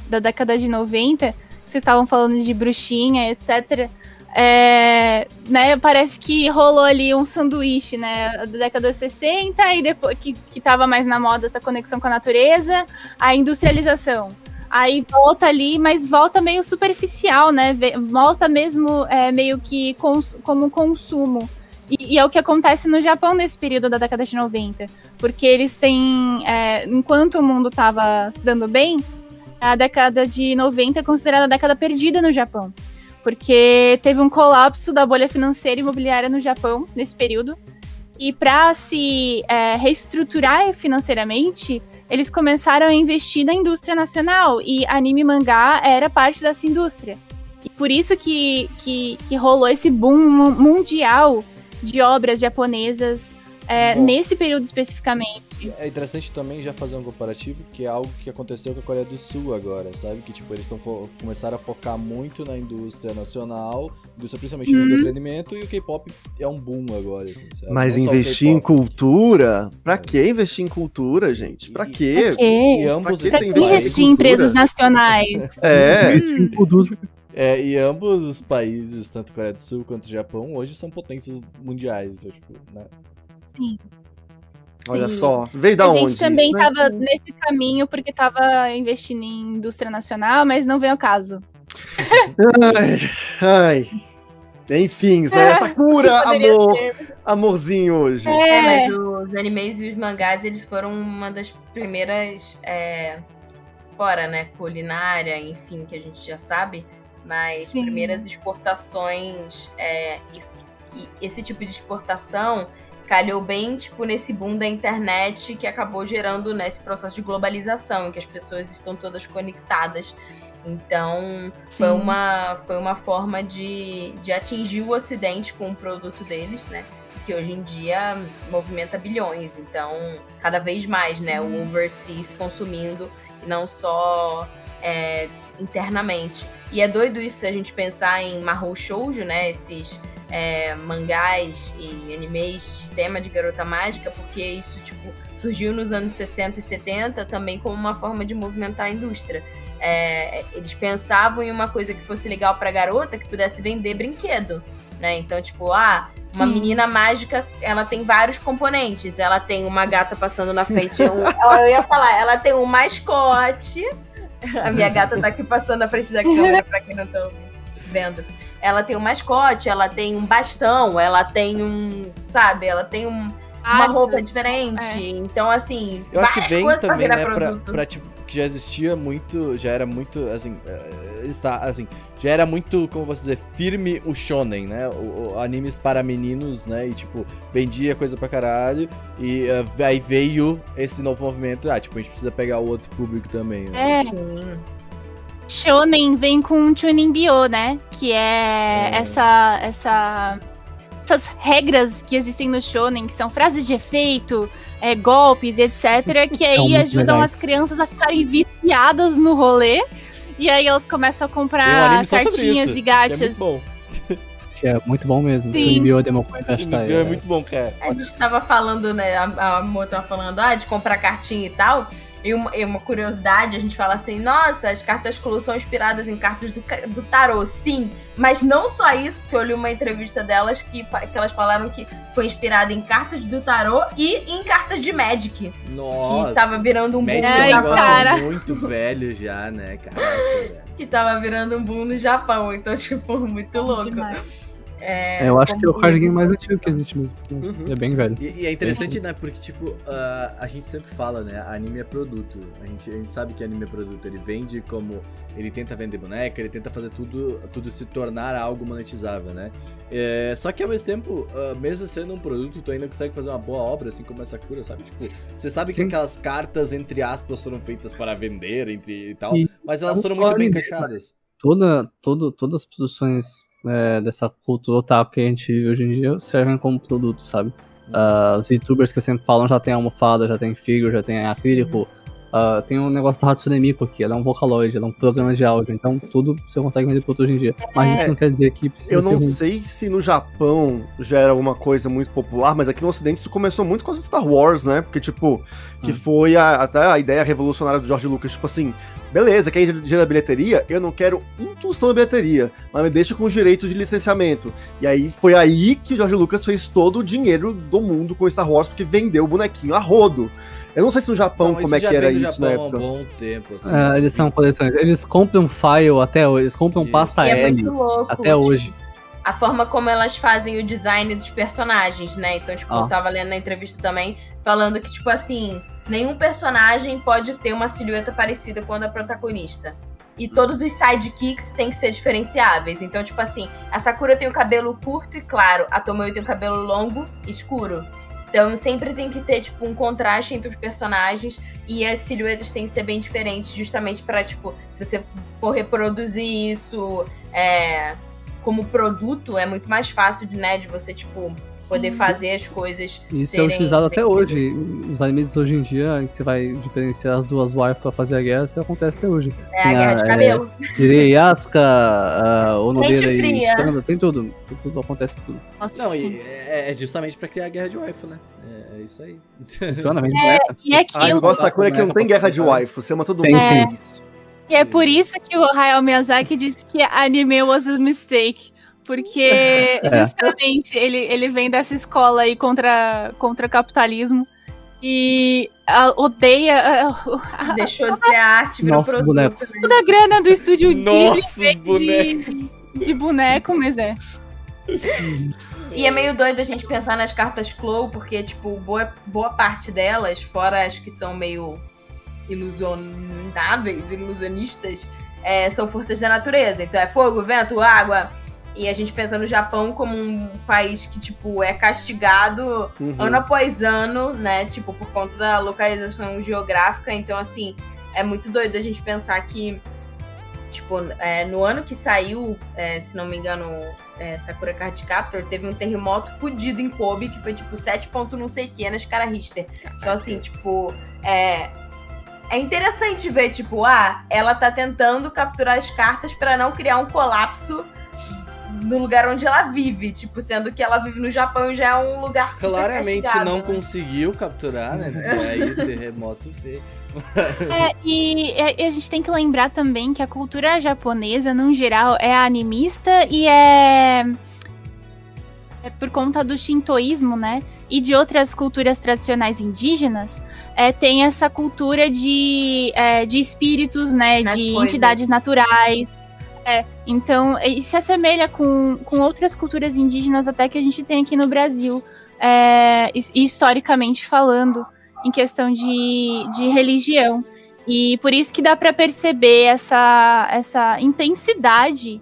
da década de 90, vocês estavam falando de bruxinha, etc. É, né, parece que rolou ali um sanduíche, né, da década de 60 e depois que, que tava mais na moda essa conexão com a natureza, a industrialização. Aí volta ali, mas volta meio superficial, né? Volta mesmo é, meio que cons- como consumo. E, e é o que acontece no Japão nesse período da década de 90 porque eles têm, é, enquanto o mundo estava se dando bem, a década de 90 é considerada a década perdida no Japão, porque teve um colapso da bolha financeira e imobiliária no Japão nesse período, e para se é, reestruturar financeiramente, eles começaram a investir na indústria nacional, e anime e mangá era parte dessa indústria. E por isso que, que, que rolou esse boom mu- mundial de obras japonesas é, Bom. nesse período especificamente. É interessante também já fazer um comparativo, que é algo que aconteceu com a Coreia do Sul agora, sabe? Que tipo, eles estão começaram a focar muito na indústria nacional, indústria principalmente no Uhum. entretenimento, e o K-pop é um boom agora, assim, sabe? Mas Não investir em cultura? Pra que investir em cultura, gente? Pra quê? Pra quê? E ambos Pra que investir em empresas nacionais? É. Investir em produtos É, e ambos os países, tanto Coreia do Sul quanto o Japão, hoje são potências mundiais, então, tipo, né? Sim. Olha Sim. só. Veio da a onde? gente também isso, né? tava nesse caminho porque tava investindo em indústria nacional, mas não vem ao caso. Ai, ai. Enfim, né? Sakura, Poderia amor, ser. amorzinho hoje. É, É, mas os animes e os mangás, eles foram uma das primeiras. é, fora, né? Culinária, enfim, que a gente já sabe. Mas Sim. primeiras exportações. é, e, e esse tipo de exportação calhou bem, tipo, nesse boom da internet que acabou gerando né, esse processo de globalização, em que as pessoas estão todas conectadas. Então, foi sim. uma, foi uma forma de, de atingir o Ocidente com o produto deles, né? Que hoje em dia movimenta bilhões. Então, cada vez mais, né? O overseas consumindo e não só é, internamente. E é doido isso se a gente pensar em Mahou Shoujo, né? Esses é, mangás e animes de tema de garota mágica, porque isso, tipo, surgiu nos anos 60 e 70 também como uma forma de movimentar a indústria. É, eles pensavam em uma coisa que fosse legal pra garota, que pudesse vender brinquedo, né? Então, tipo, ah, uma Sim. menina mágica, ela tem vários componentes. Ela tem uma gata passando na frente. um- eu ia falar, ela tem um mascote. A minha gata tá aqui passando na frente da câmera, pra quem não tá vendo. Ela tem um mascote, ela tem um bastão, ela tem um. Sabe? Ela tem um, uma roupa diferente. Então, assim, Eu acho que várias vem coisas pra também, virar né, pra, produto. pra, tipo, que já existia muito, já era muito, assim, eh, está, assim, já era muito, como eu posso dizer, firme o shonen, né, o, o- animes para meninos, né, e, tipo, vendia coisa pra caralho, e eh, aí veio esse novo movimento, ah, tipo, a gente precisa pegar o outro público também, né. É, Sim. Shonen vem com Chunin Bio, né? Que é, É. Essa, essa. Essas regras que existem no Shonen, que são frases de efeito, é, golpes e etc., que São aí muito ajudam legais. as crianças a ficarem viciadas no rolê. E aí elas começam a comprar cartinhas isso, e que é muito gachas. bom. Que é muito bom mesmo. Sim. Demokoi Esse Dashtai. é muito bom, cara. A gente tava falando, né? A, a Mo tava falando, ah, de comprar cartinha e tal. E uma, e uma curiosidade, a gente fala assim, nossa, as cartas Clue são inspiradas em cartas do, do tarô, sim. Mas não só isso, porque eu li uma entrevista delas que, que elas falaram que foi inspirada em cartas do tarô e em cartas de Magic. Nossa. Que tava virando um boom Magic no é um negócio cara. muito velho já, né, velho. Que tava virando um boom no Japão. Então, tipo, muito louco. Demais. É, É, eu acho que é o card game mais antigo que existe mesmo. Uhum. É bem velho. E, e é interessante, né? Porque, tipo, ah, a gente sempre fala, né? Anime é produto. A gente, a gente sabe que anime é produto. Ele vende como. Ele tenta vender boneca, ele tenta fazer tudo, tudo se tornar algo monetizável, né? É, só que ao mesmo tempo, ah, mesmo sendo um produto, tu ainda consegue fazer uma boa obra, assim como essa cura, sabe? Tipo, você sabe que Sim. aquelas cartas, entre aspas, foram feitas para vender entre e tal, E mas elas não foram muito bem encaixadas. Toda, todo, todas as produções é, dessa cultura otaku que a gente vive hoje em dia servem como produto, sabe? Ah, os VTubers que eu sempre falam já tem almofada, já tem figure, já tem acrílico. Ah, tem um negócio da Hatsune Miku aqui, ela é um Vocaloid, ela é um programa de áudio, então tudo você consegue vender produto hoje em dia. Mas isso É. não quer dizer que precisa Eu não ruim. sei se no Japão já era alguma coisa muito popular, mas aqui no Ocidente isso começou muito com as Star Wars, né? Porque, tipo, que Hum. foi a- até a ideia revolucionária do George Lucas, tipo assim, beleza, quer gerar bilheteria? Eu não quero intuição da bilheteria, mas me deixa com os direitos de licenciamento. E aí foi aí que o George Lucas fez todo o dinheiro do mundo com Star Wars, porque vendeu o bonequinho a rodo. Eu não sei se no Japão Não, como é que era vem do isso na Japão há um época. bom tempo, assim. É, eles são coleções. Eles compram file até hoje, eles compram Isso. pasta E é L muito louco. até tipo, hoje. a forma como elas fazem o design dos personagens, né? Então, tipo, Ah. eu tava lendo na entrevista também, falando que, tipo assim, nenhum personagem pode ter uma silhueta parecida com a da protagonista. E todos os sidekicks têm que ser diferenciáveis. Então, tipo assim, a Sakura tem o cabelo curto e claro, a Tomoe tem o cabelo longo e escuro. Então, sempre tem que ter, tipo, um contraste entre os personagens e as silhuetas têm que ser bem diferentes, justamente pra, tipo, se você for reproduzir isso é, como produto, é muito mais fácil, né, de você, tipo, poder fazer as coisas Isso é serem utilizado até hoje. Os animes hoje em dia, que você vai diferenciar as duas wives pra fazer a guerra, isso acontece até hoje. É a Sim, guerra ah, de é. cabelo. Irei Asuka, Onodeira e fria. Shikanda, tem tudo. Tem tudo, acontece tudo. Nossa, Não, e é, é justamente pra criar a guerra de waifu, né? É, é isso aí. Funciona, vem boneca. E é aquilo. Ah, eu gosto da Nossa, cura que não boneca tem guerra de waifu, você ama todo Tem mundo. sim. é isso. E é por isso que o Hayao Miyazaki disse que anime was a mistake. Porque É. justamente ele, ele vem dessa escola aí contra, contra capitalismo. E a- odeia a- a- Deixou de ser arte, virou Nossos produto. bonecos. né? toda a grana do estúdio Nossos de- bonecos. de boneco, mas é. E é meio doido a gente pensar nas cartas Clow, porque, tipo, boa, boa parte delas, fora as que são meio ilusionáveis, ilusionistas, é, são forças da natureza. Então é fogo, vento, água. E a gente pensa no Japão como um país que, tipo, é castigado Uhum. ano após ano, né? Tipo, por conta da localização geográfica. Então, assim, é muito doido a gente pensar que, tipo, é, no ano que saiu, é, se não me engano, é, Sakura Card Captor, teve um terremoto fudido em Kobe, que foi, tipo, 7 ponto não sei o que na escala Richter. Então, assim, tipo, é... É interessante ver, tipo, ah, ela tá tentando capturar as cartas pra não criar um colapso no lugar onde ela vive, tipo, sendo que ela vive no Japão e já é um lugar super Claramente castigado, não né? conseguiu capturar, né? Porque aí o terremoto fez. É, e, e a gente tem que lembrar também que a cultura japonesa, no geral, é animista e é. É por conta do shintoísmo, né? E de outras culturas tradicionais indígenas, é, tem essa cultura de, é, de espíritos, né? Nas de coisas. entidades naturais. É, então, e se assemelha com, com outras culturas indígenas até que a gente tem aqui no Brasil, é, his- historicamente falando, em questão de, de religião. E por isso que dá para perceber essa, essa intensidade,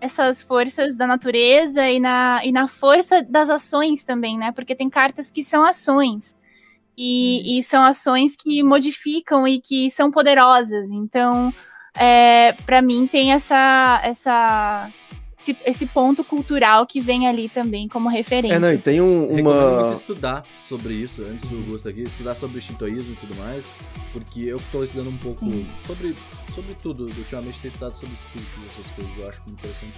essas forças da natureza e na, e na força das ações também, né? Porque tem cartas que são ações. E, e são ações que modificam e que são poderosas. Então, é, para mim, tem essa, essa, esse- esse ponto cultural que vem ali também como referência. É, não, e tem um- Recomendo uma. muito estudar sobre isso, antes do Gusto aqui, estudar sobre shintoísmo e tudo mais, porque eu tô estudando um pouco sobre, sobre tudo, ultimamente tenho estudado sobre espírito e essas coisas, eu acho muito interessante.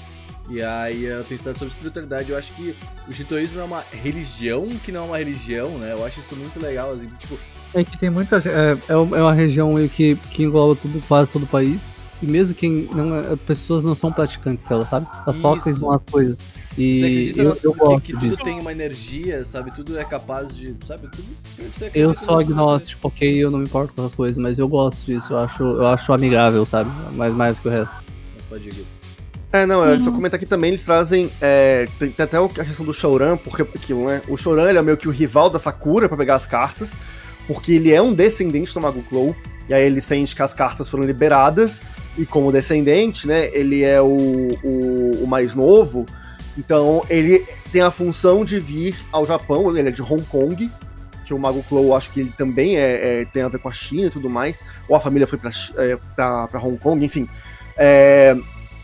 E aí eu tenho estudado sobre espiritualidade, eu acho que o shintoísmo é uma religião que não é uma religião, né? Eu acho isso muito legal, assim, tipo, É que tem muita. É, é é uma região meio que, que engloba tudo, quase todo o país. E mesmo quem não é, pessoas não são praticantes dela, sabe? Elas só acreditam nas coisas. E você acredita eu, eu que, gosto que tudo disso. tem uma energia, sabe? Tudo é capaz de, sabe? Tudo, você, você Eu sou nas agnóstico, ok, eu não me importo com essas coisas, mas eu gosto disso, eu acho, eu acho amigável, sabe? Mais, mais que o resto. Mas pode ir. É, não, é, Sim. só comentar aqui também, eles trazem. é, tem, tem até o- a questão do Shouran, porque aquilo, né? O Shouran ele é meio que o rival da Sakura pra pegar as cartas, porque ele é um descendente do Mago Clow, e aí ele sente que as cartas foram liberadas, e como descendente, né, ele é o, o, o mais novo, então ele tem a função de vir ao Japão, ele é de Hong Kong, que o Mago Clow acho que ele também é, é- tem a ver com a China e tudo mais, ou a família foi Chi- é, Hong Kong, enfim. É,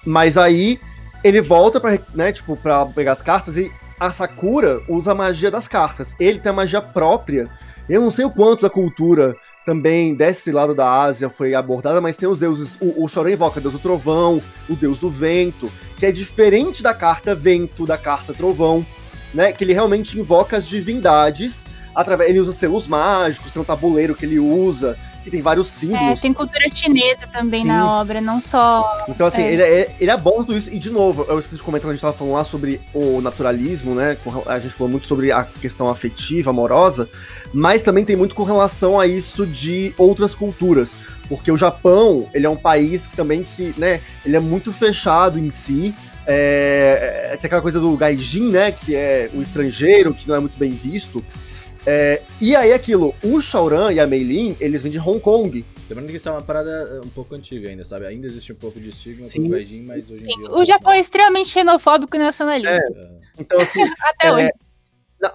mas aí ele volta pra, né, tipo, pra pegar as cartas e a Sakura usa a magia das cartas. Ele tem a magia própria. Eu não sei o quanto da cultura também desse lado da Ásia foi abordada, mas tem os deuses. O, o Shoran invoca o deus do trovão, o deus do vento, que é diferente da carta vento, da carta trovão, né? Que ele realmente invoca as divindades. Através, ele usa selos mágicos, tem um tabuleiro que ele usa, que tem vários É, símbolos. tem cultura chinesa também Sim. na obra, não só. Então, assim, É. ele, é, ele aborda tudo isso. E, de novo, eu esqueci de comentar quando a gente tava falando lá sobre o naturalismo, né? A gente falou muito sobre a questão afetiva, amorosa, mas também tem muito com relação a isso de outras culturas. Porque o Japão, ele é um país também que, né, ele é muito fechado em si. É, é, tem aquela coisa do gaijin, né, que é o estrangeiro, que não é muito bem visto. É, e aí aquilo, o Shaoran e a Meilin, eles vêm de Hong Kong. Lembrando que isso é uma parada eh, um pouco antiga ainda, sabe? Ainda existe um pouco de estigma Sim. com o Gaijin, mas hoje em Sim, dia... o Japão é extremamente xenofóbico e nacionalista. É, Então, assim, Até É, hoje.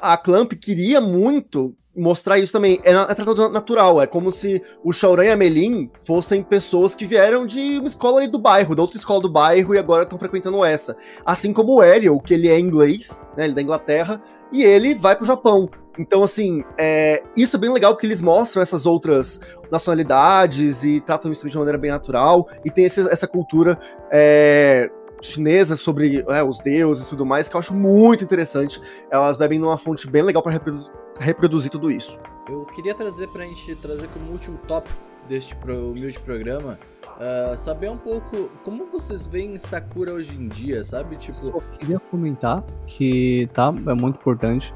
a Clamp queria muito mostrar isso também. É, é tratado natural, é como se o Shaoran e a Melin fossem pessoas que vieram de uma escola ali do bairro, da outra escola do bairro, e agora estão frequentando essa. Assim como o Ariel, que ele é inglês, né, ele é da Inglaterra, e ele vai pro Japão. Então, assim, é, isso é bem legal porque eles mostram essas outras nacionalidades e tratam isso de uma maneira bem natural, e tem esse- essa cultura é, chinesa sobre é, os deuses e tudo mais, que eu acho muito interessante elas bebem numa fonte bem legal pra reproduzir, reproduzir tudo isso. Eu queria trazer pra gente trazer como último tópico deste pro, humilde programa, ah, saber um pouco como vocês veem Sakura hoje em dia, sabe? Tipo, Só queria comentar que, tá, é muito importante,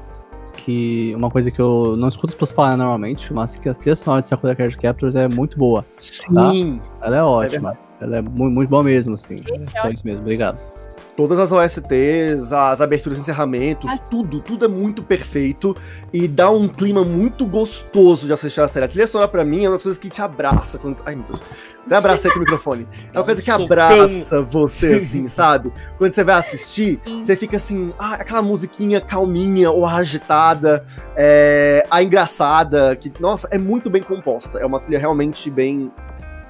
que uma coisa que eu não escuto as pessoas falarem normalmente, mas que a trilha sonora de Sakura Card Captors é muito boa. Sim. Ela é ótima. ela é muito, muito boa mesmo, assim. É só isso mesmo, obrigado. Todas as OSTs, as aberturas e encerramentos, tudo, tudo é muito perfeito e dá um clima muito gostoso de assistir a série. A trilha sonora pra mim é uma das coisas que te abraça quando. Ai, meu Deus. Até abracei aqui o microfone. É uma coisa que abraça você, assim, sabe? Quando você vai assistir, você fica assim, ah, aquela musiquinha calminha ou agitada, é, a engraçada, que, nossa, é muito bem composta. É uma trilha realmente bem,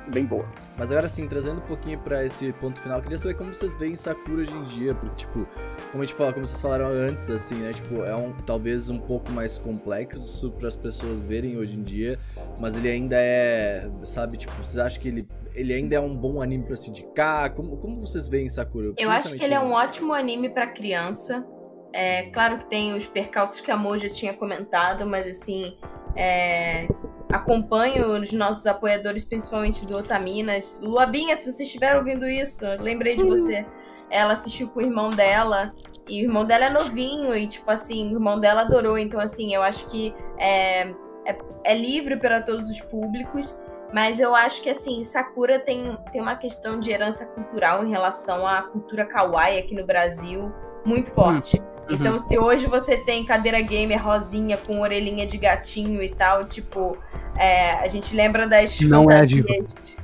bem boa. Mas agora sim, trazendo um pouquinho pra esse ponto final, eu queria saber como vocês veem Sakura hoje em dia, porque, tipo, como a gente fala, como vocês falaram antes, assim, né, tipo, é um, talvez um pouco mais complexo para as pessoas verem hoje em dia, mas ele ainda é, sabe, tipo, vocês acham que ele, ele ainda é um bom anime pra se indicar? Como, como vocês veem Sakura? Eu acho que ele é um ótimo anime pra criança, é claro que tem os percalços que a Mo já tinha comentado, mas assim, é, acompanho os nossos apoiadores, principalmente do Otaminas. Luabinha, se você estiver ouvindo isso, lembrei de você. Ela assistiu com o irmão dela. E o irmão dela é novinho, e tipo assim, o irmão dela adorou. Então, assim, eu acho que é, é, é livre para todos os públicos. Mas eu acho que, assim, Sakura tem, tem uma questão de herança cultural em relação à cultura kawaii aqui no Brasil muito forte. Hum. Então, uhum. se hoje você tem cadeira gamer rosinha com orelhinha de gatinho e tal, tipo, é, a gente lembra das Não é fantasias.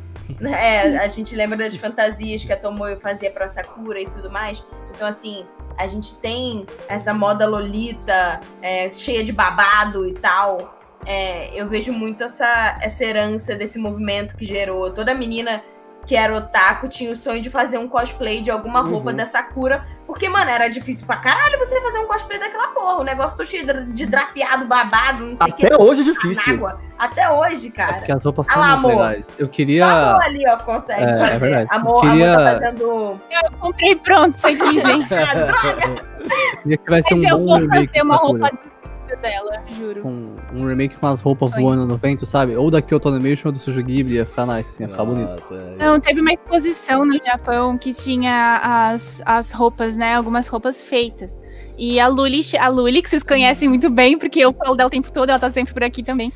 É, a gente lembra das fantasias que a Tomoyo fazia pra Sakura e tudo mais. Então, assim, a gente tem essa moda lolita, é, cheia de babado e tal. É, eu vejo muito essa, essa herança desse movimento que gerou. Toda menina que era otaku, tinha o sonho de fazer um cosplay de alguma roupa uhum. da Sakura. Porque, mano, era difícil pra caralho você fazer um cosplay daquela porra. O negócio tô cheio de drapeado, babado, não sei o que. Até hoje é difícil. Até hoje, cara. É porque as roupas são ah, muito legais. Eu queria. Só a ali, ó, consegue é, fazer. É verdade. Amor, queria... amor tá fazendo. Eu comprei pronto isso aqui, gente. ah, droga! Queria que vai ser um eu bom vou fazer uma roupa de dela, juro. Um, um remake com as roupas Sonho. voando no vento, sabe? Ou da Kyoto Animation ou do Sujo Ghibli, ia ficar nice, assim, ia ficar bonito. É... Não, teve uma exposição no Japão que tinha as, as roupas, né? Algumas roupas feitas. E a Luli, a Luli, que vocês conhecem muito bem, porque eu falo dela o tempo todo, ela tá sempre por aqui também.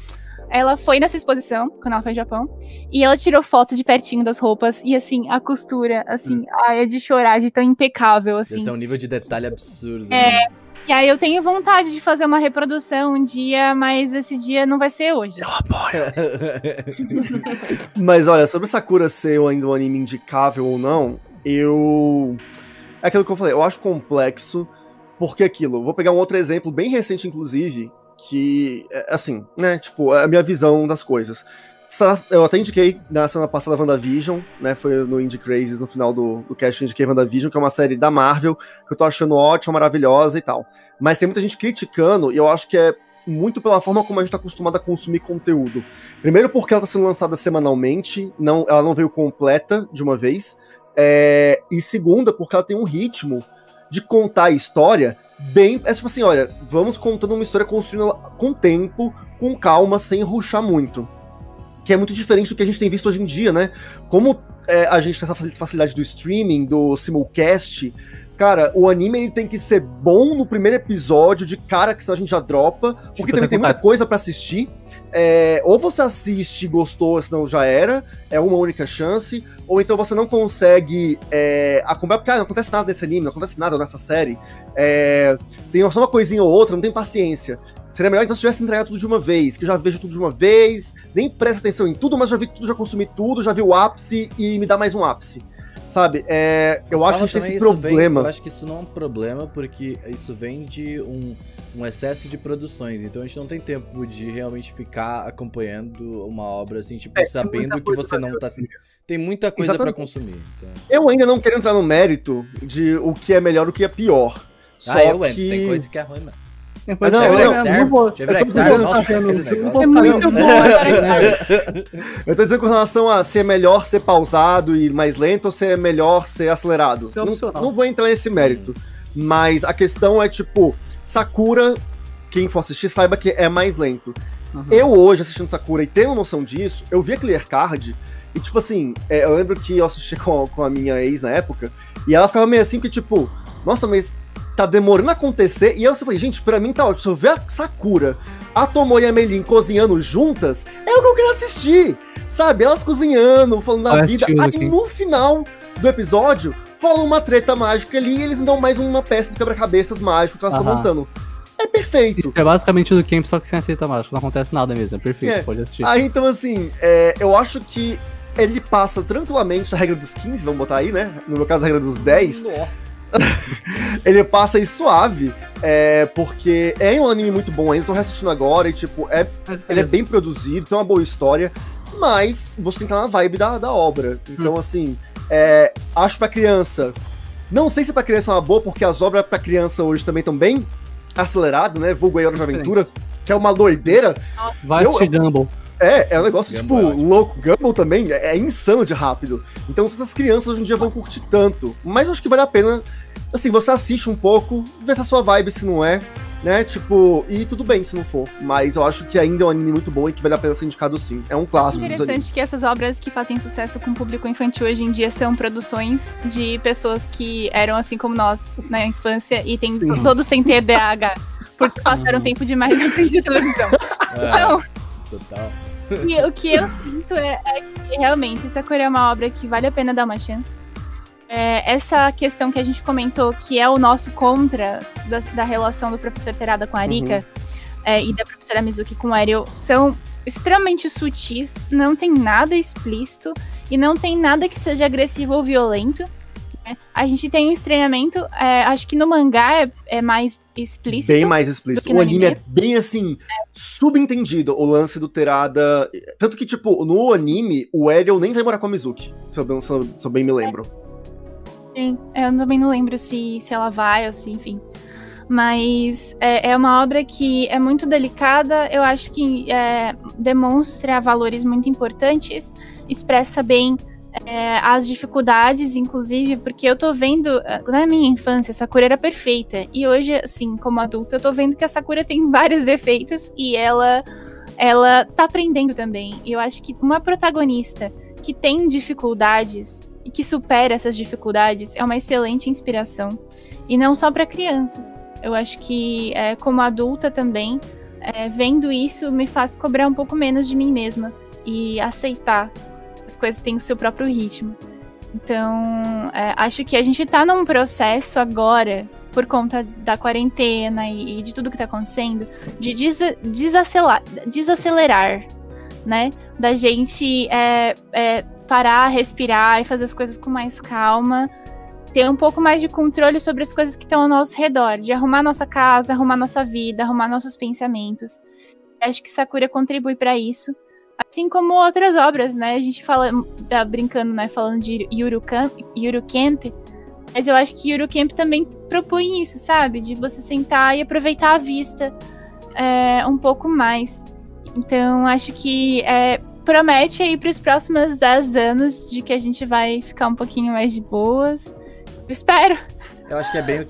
Ela foi nessa exposição, quando ela foi no Japão, e ela tirou foto de pertinho das roupas, e assim, a costura, assim, hum. ai, é de chorar, de tão impecável, assim. Esse é um nível de detalhe absurdo. É, né? E aí eu tenho vontade de fazer uma reprodução um dia, mas esse dia não vai ser hoje. Eu apoio. mas olha, sobre Sakura ser ainda um anime indicável ou não, eu. É aquilo que eu falei, eu acho complexo, porque aquilo. Vou pegar um outro exemplo, bem recente, inclusive, que, é, assim, né, tipo, é a minha visão das coisas. Eu até indiquei na semana passada WandaVision, né? Foi no Indie Crazes no final do, do cast eu indiquei WandaVision, que é uma série da Marvel, que eu tô achando ótima, maravilhosa e tal. Mas tem muita gente criticando, e eu acho que é muito pela forma como a gente tá acostumado a consumir conteúdo. Primeiro porque ela tá sendo lançada semanalmente, não, ela não veio completa de uma vez. É, e segunda, porque ela tem um ritmo de contar a história bem. É tipo assim, olha, vamos contando uma história construindo com tempo, com calma, sem ruxar muito que é muito diferente do que a gente tem visto hoje em dia, né? Como é, a gente tem essa facilidade do streaming, do simulcast, cara, o anime ele tem que ser bom no primeiro episódio, de cara que senão a gente já dropa, porque tipo, também tem muita coisa para assistir. É, ou você assiste e gostou, senão já era, é uma única chance, ou então você não consegue é, acompanhar, porque ah, não acontece nada nesse anime, não acontece nada nessa série. É, tem só uma coisinha ou outra, não tem paciência. Seria melhor então se tivesse entregado tudo de uma vez, que eu já vejo tudo de uma vez, nem presto atenção em tudo, mas já vi tudo, já consumi tudo, já vi o ápice e me dá mais um ápice. Sabe? É, eu mas acho que a gente tem esse problema. Vem, eu acho que isso não é um problema, porque isso vem de um, um excesso de produções. Então a gente não tem tempo de realmente ficar acompanhando uma obra assim, tipo, é, sabendo que você não tá. Tem muita coisa para consumir. Então. Eu ainda não quero entrar no mérito de o que é melhor e o que é pior. Ah, Só eu que... entro. Tem coisa que é ruim, mano. Mas não, não, não, não vou. Eu tô dizendo, é muito bom. Eu tô dizendo com relação a ser melhor ser pausado e mais lento ou ser melhor ser acelerado. Não, não vou entrar nesse mérito. Mas a questão é, tipo, Sakura, quem for assistir, saiba que é mais lento. Uhum. Eu hoje, assistindo Sakura e tendo noção disso, eu vi a Clear Card e, tipo assim, é, eu lembro que eu assisti com, com a minha ex na época, e ela ficava meio assim, que tipo, nossa, mas tá demorando a acontecer. E aí eu falei, gente, pra mim tá ótimo. Se eu ver a Sakura, a Tomoe e a Meilin cozinhando juntas, é o que eu quero assistir. Sabe? Elas cozinhando, falando da vida. Aí aqui. no final do episódio, rola uma treta mágica ali e eles dão mais uma peça de quebra-cabeças mágico que elas estão montando. É perfeito. Isso é basicamente o do Camp, só que sem aceita mágica. Não acontece nada mesmo, é perfeito, É. pode assistir. Aí então, assim, é, eu acho que ele passa tranquilamente a regra dos 15, vamos botar aí, né? No meu caso, a regra dos 10. Nossa. Ele passa aí suave, é, porque é um anime muito bom ainda, tô reassistindo agora e, tipo, é, ele é bem produzido, tem uma boa história, mas você tem que estar na vibe da, da obra. Então, assim, é, acho pra criança. Não sei se pra criança é uma boa, porque as obras pra criança hoje também estão bem aceleradas, né? Vulgo aí Hora de Aventura, que é uma doideira. Vai eu- assistir Gumball. É, é um negócio, Gumball tipo, é louco. Gumball também é, é insano de rápido. Então, essas crianças hoje em dia vão curtir tanto. Mas eu acho que vale a pena, assim, você assiste um pouco, vê se é a sua vibe, se não é, né? Tipo, e tudo bem se não for. Mas eu acho que ainda é um anime muito bom e que vale a pena ser indicado sim. É um clássico animes. Interessante que essas obras que fazem sucesso com o público infantil hoje em dia são produções de pessoas que eram assim como nós na infância e tem, Sim. todos têm TDAH. Porque passaram tempo demais na frente de televisão. Então, Total. e o que eu sinto é, é que realmente Sakura é uma obra que vale a pena dar uma chance. É, essa questão que a gente comentou, que é o nosso contra da, da relação do professor Terada com a Arika é, e da professora Mizuki com o Ariel, são extremamente sutis, não tem nada explícito e não tem nada que seja agressivo ou violento. né? A gente tem um estranhamento, é, acho que no mangá é, é mais explícito. Bem mais explícito. O no anime é anime. bem assim, subentendido o lance do Terada. Tanto que, tipo, no anime, o Ariel nem vai morar com a Mizuki, se eu, se eu- se eu bem me lembro. Sim, eu também não lembro se, se ela vai ou se, enfim. Mas é, é uma obra que é muito delicada, eu acho que é, demonstra valores muito importantes, expressa bem é, as dificuldades, inclusive, porque eu tô vendo, eh, na minha infância, a Sakura era perfeita. E hoje, assim, como adulta, eu tô vendo que a Sakura tem vários defeitos e ela, ela tá aprendendo também. E eu acho que uma protagonista que tem dificuldades e que supera essas dificuldades é uma excelente inspiração. E não só para crianças. Eu acho que, é, como adulta também, é, vendo isso me faz cobrar um pouco menos de mim mesma e aceitar as coisas têm o seu próprio ritmo. Então, é, acho que a gente tá num processo agora, por conta da quarentena e, e de tudo que tá acontecendo, de desa- desacelerar, desacelerar, né? Da gente é, é, parar, respirar e fazer as coisas com mais calma. Ter um pouco mais de controle sobre as coisas que estão ao nosso redor, de arrumar nossa casa, arrumar nossa vida, arrumar nossos pensamentos. Acho que Sakura contribui para isso. Assim como outras obras, né? A gente fala, tá brincando, né? Falando de Yuru Camp, Yuru Camp, mas eu acho que Yuru Camp também propõe isso, sabe? De você sentar e aproveitar a vista é, um pouco mais. Então, acho que é, promete aí para os próximos 10 anos de que a gente vai ficar um pouquinho mais de boas. Eu espero. Eu acho que é bem o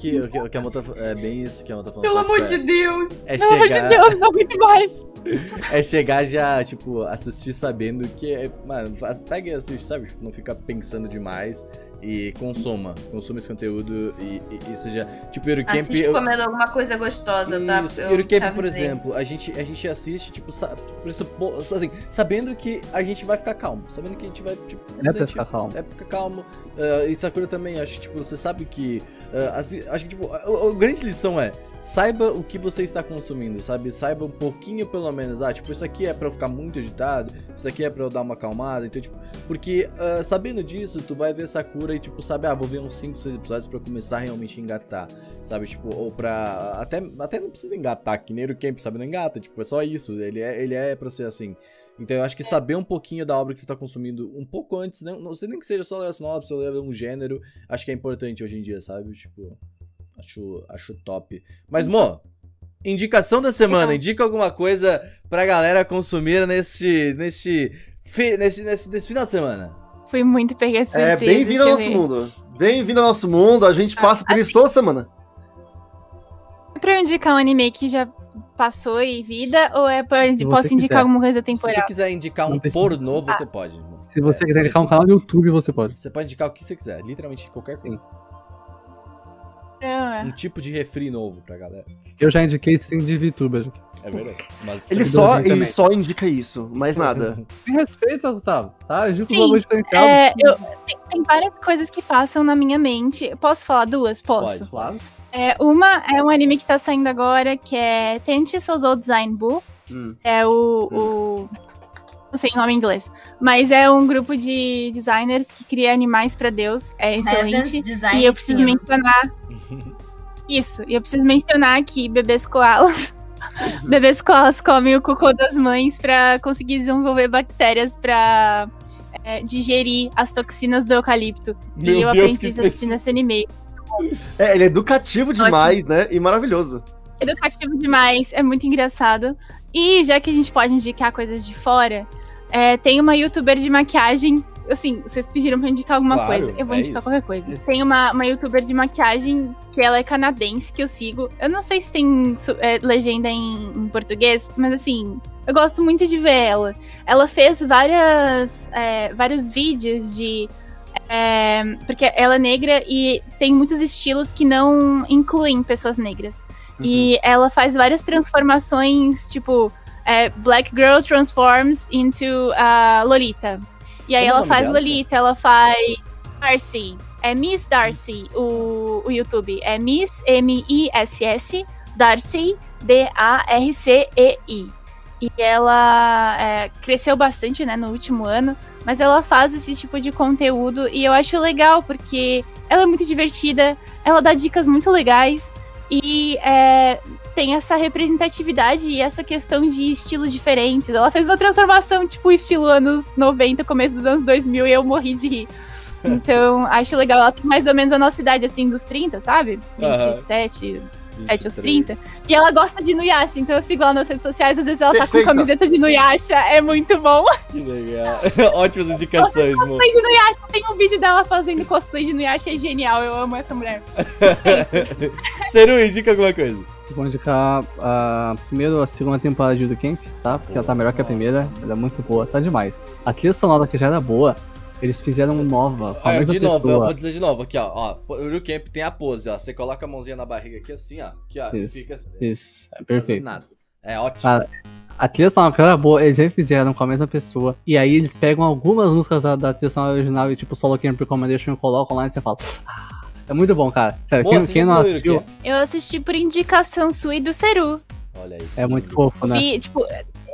é. É, é chegar, é já, tipo, assistir sabendo que é, mano, pega e assiste, sabe? Tipo, não fica pensando demais e consuma, consuma esse conteúdo e, e, e seja, tipo, Eurocamp, Assiste eu, comendo alguma coisa gostosa, tá? Isso, Eu Eurocamp, por exemplo, a gente, a gente assiste, tipo, sa- pressupo- assim, sabendo que a gente vai ficar calmo, sabendo que a gente vai, tipo, É pra simplesmente- ficar calmo. é pra ficar calmo. Ah, e Sakura também, acho que, tipo, você sabe que. ah, assim, acho que, tipo, a, a- a grande lição é. Saiba o que você está consumindo, sabe? Saiba um pouquinho, pelo menos. Ah, tipo, isso aqui é pra eu ficar muito agitado. Isso aqui é pra eu dar uma acalmada. Então, tipo, porque ah, sabendo disso, tu vai ver Sakura e, tipo, sabe? Ah, vou ver uns 5, 6 episódios pra eu começar a realmente engatar. Sabe? Tipo, ou pra. Até, até não precisa engatar, que nem o Camp, sabe? Não engata. Tipo, é só isso. Ele é, ele é pra ser assim. Então eu acho que saber um pouquinho da obra que você tá consumindo um pouco antes, não, não sei nem que seja só ler a sinopse ou ler um gênero, acho que é importante hoje em dia, sabe? Tipo, acho, acho top. Mas, Mo, indicação da semana, indica alguma coisa pra galera consumir nesse, nesse, fe- nesse, nesse, nesse final de semana. Fui muito pega de surpresa. É, bem-vindo ao nosso mundo. Bem-vindo ao nosso mundo. A gente passa por isso toda semana. É pra eu indicar um anime que já passou e vida, ou é pra eu Se posso você indicar quiser. alguma coisa Se tu temporal? quiser indicar um pornô, você pode. Mo. Se você É, quiser indicar um canal no YouTube, você pode. Você pode indicar o que você quiser, literalmente qualquer coisa. Um tipo de refri novo pra galera. Eu já indiquei sim de VTuber. É verdade. Mas Ele só, também. ele só indica isso, mais nada. Me respeita, Gustavo, tá? Sim, o valor diferenciado. É, eu, tem, tem várias coisas que passam na minha mente. Posso falar duas? Posso. Pode. Claro. É, uma é um anime que tá saindo agora, que é Tente Souzou Design Boo. Hum. É o, o- Não sei o nome em inglês. Mas é um grupo de designers que cria animais pra Deus. É excelente. E eu preciso Team. mencionar. Isso, e eu preciso mencionar que bebês koalas. bebês koalas comem o cocô das mães pra conseguir desenvolver bactérias pra é, digerir as toxinas do eucalipto. Meu e eu Deus, aprendi que isso assistindo esse anime. É, ele é educativo demais, né? E maravilhoso. Educativo demais, é muito engraçado. E já que a gente pode indicar coisas de fora, é, tem uma youtuber de maquiagem. Assim, vocês pediram pra indicar alguma Claro, coisa. Eu vou é indicar isso. qualquer coisa. Isso. Tem uma, uma youtuber de maquiagem que ela é canadense, que eu sigo. Eu não sei se tem é, legenda em, em português, mas assim, eu gosto muito de ver ela. Ela fez várias, é, vários vídeos de. é, porque ela é negra e tem muitos estilos que não incluem pessoas negras. Uhum. E ela faz várias transformações, tipo, é, Black Girl transforms into a Lolita. E aí Como é ela nome faz dela? Lolita, ela faz Darcy. É Miss Darcy, o, o YouTube. É Miss M-I-S-S, Darcy, D-A-R-C-E-I. E ela é, cresceu bastante, né, no último ano. Mas ela faz esse tipo de conteúdo e eu acho legal, porque ela é muito divertida, ela dá dicas muito legais. E é, tem essa representatividade e essa questão de estilos diferentes. Ela fez uma transformação, tipo, estilo anos 90, começo dos anos 2000, e eu morri de rir. Então, acho legal. Ela tem mais ou menos a nossa idade, assim, dos 30, sabe? Aham. 27, 7 aos 23. 30. E ela gosta de Nuyasha, então eu sigo ela nas redes sociais. Às vezes ela tá Perfeita. com camiseta de Nuyasha, é muito bom. Que legal. Ótimas indicações, Mo. Cosplay de Nuyasha, tem um vídeo dela fazendo cosplay de Nuyasha, é genial. Eu amo essa mulher. É isso. Seru, indica alguma coisa. Vou indicar a, primeiro a segunda temporada de Do Camp, tá? Porque ela tá melhor que a Nossa. primeira, ela é muito boa, tá demais. A trilha sonora que já era boa, eles fizeram nova, com a Ah, mesma de novo, eu pessoa. vou dizer de novo, aqui, ó. ó o Eurocamp tem a pose, ó. Você coloca a mãozinha na barriga aqui assim, ó. Aqui, ó. e Isso. Fica assim. Isso, é perfeito. Nada. É ótimo. Ah, A trilha sonora era boa, eles refizeram com a mesma pessoa. E aí eles pegam algumas músicas da, da trilha sonora original e tipo Solo Camp Recommendation e colocam lá e você fala. "Ah, É muito bom, cara. Sério, Boa, quem, quem não viu, assistiu? Eu assisti por indicação sua e do Seru. Olha aí. é muito fofo, né? Vi, tipo,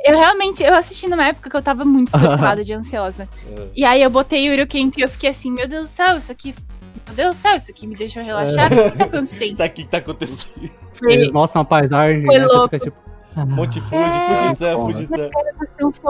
eu realmente, eu assisti numa época que eu tava muito surtada de ansiosa. É. E aí eu botei o Eurocamp e eu fiquei assim, meu Deus do céu, isso aqui. Meu Deus do céu, isso aqui me deixou relaxada. O que tá acontecendo? Sabe o que tá acontecendo? Eles mostram a paisagem, Foi né? Louco. fica tipo. ah. Monte Fuji, É. Fujisan, né? Fujisan.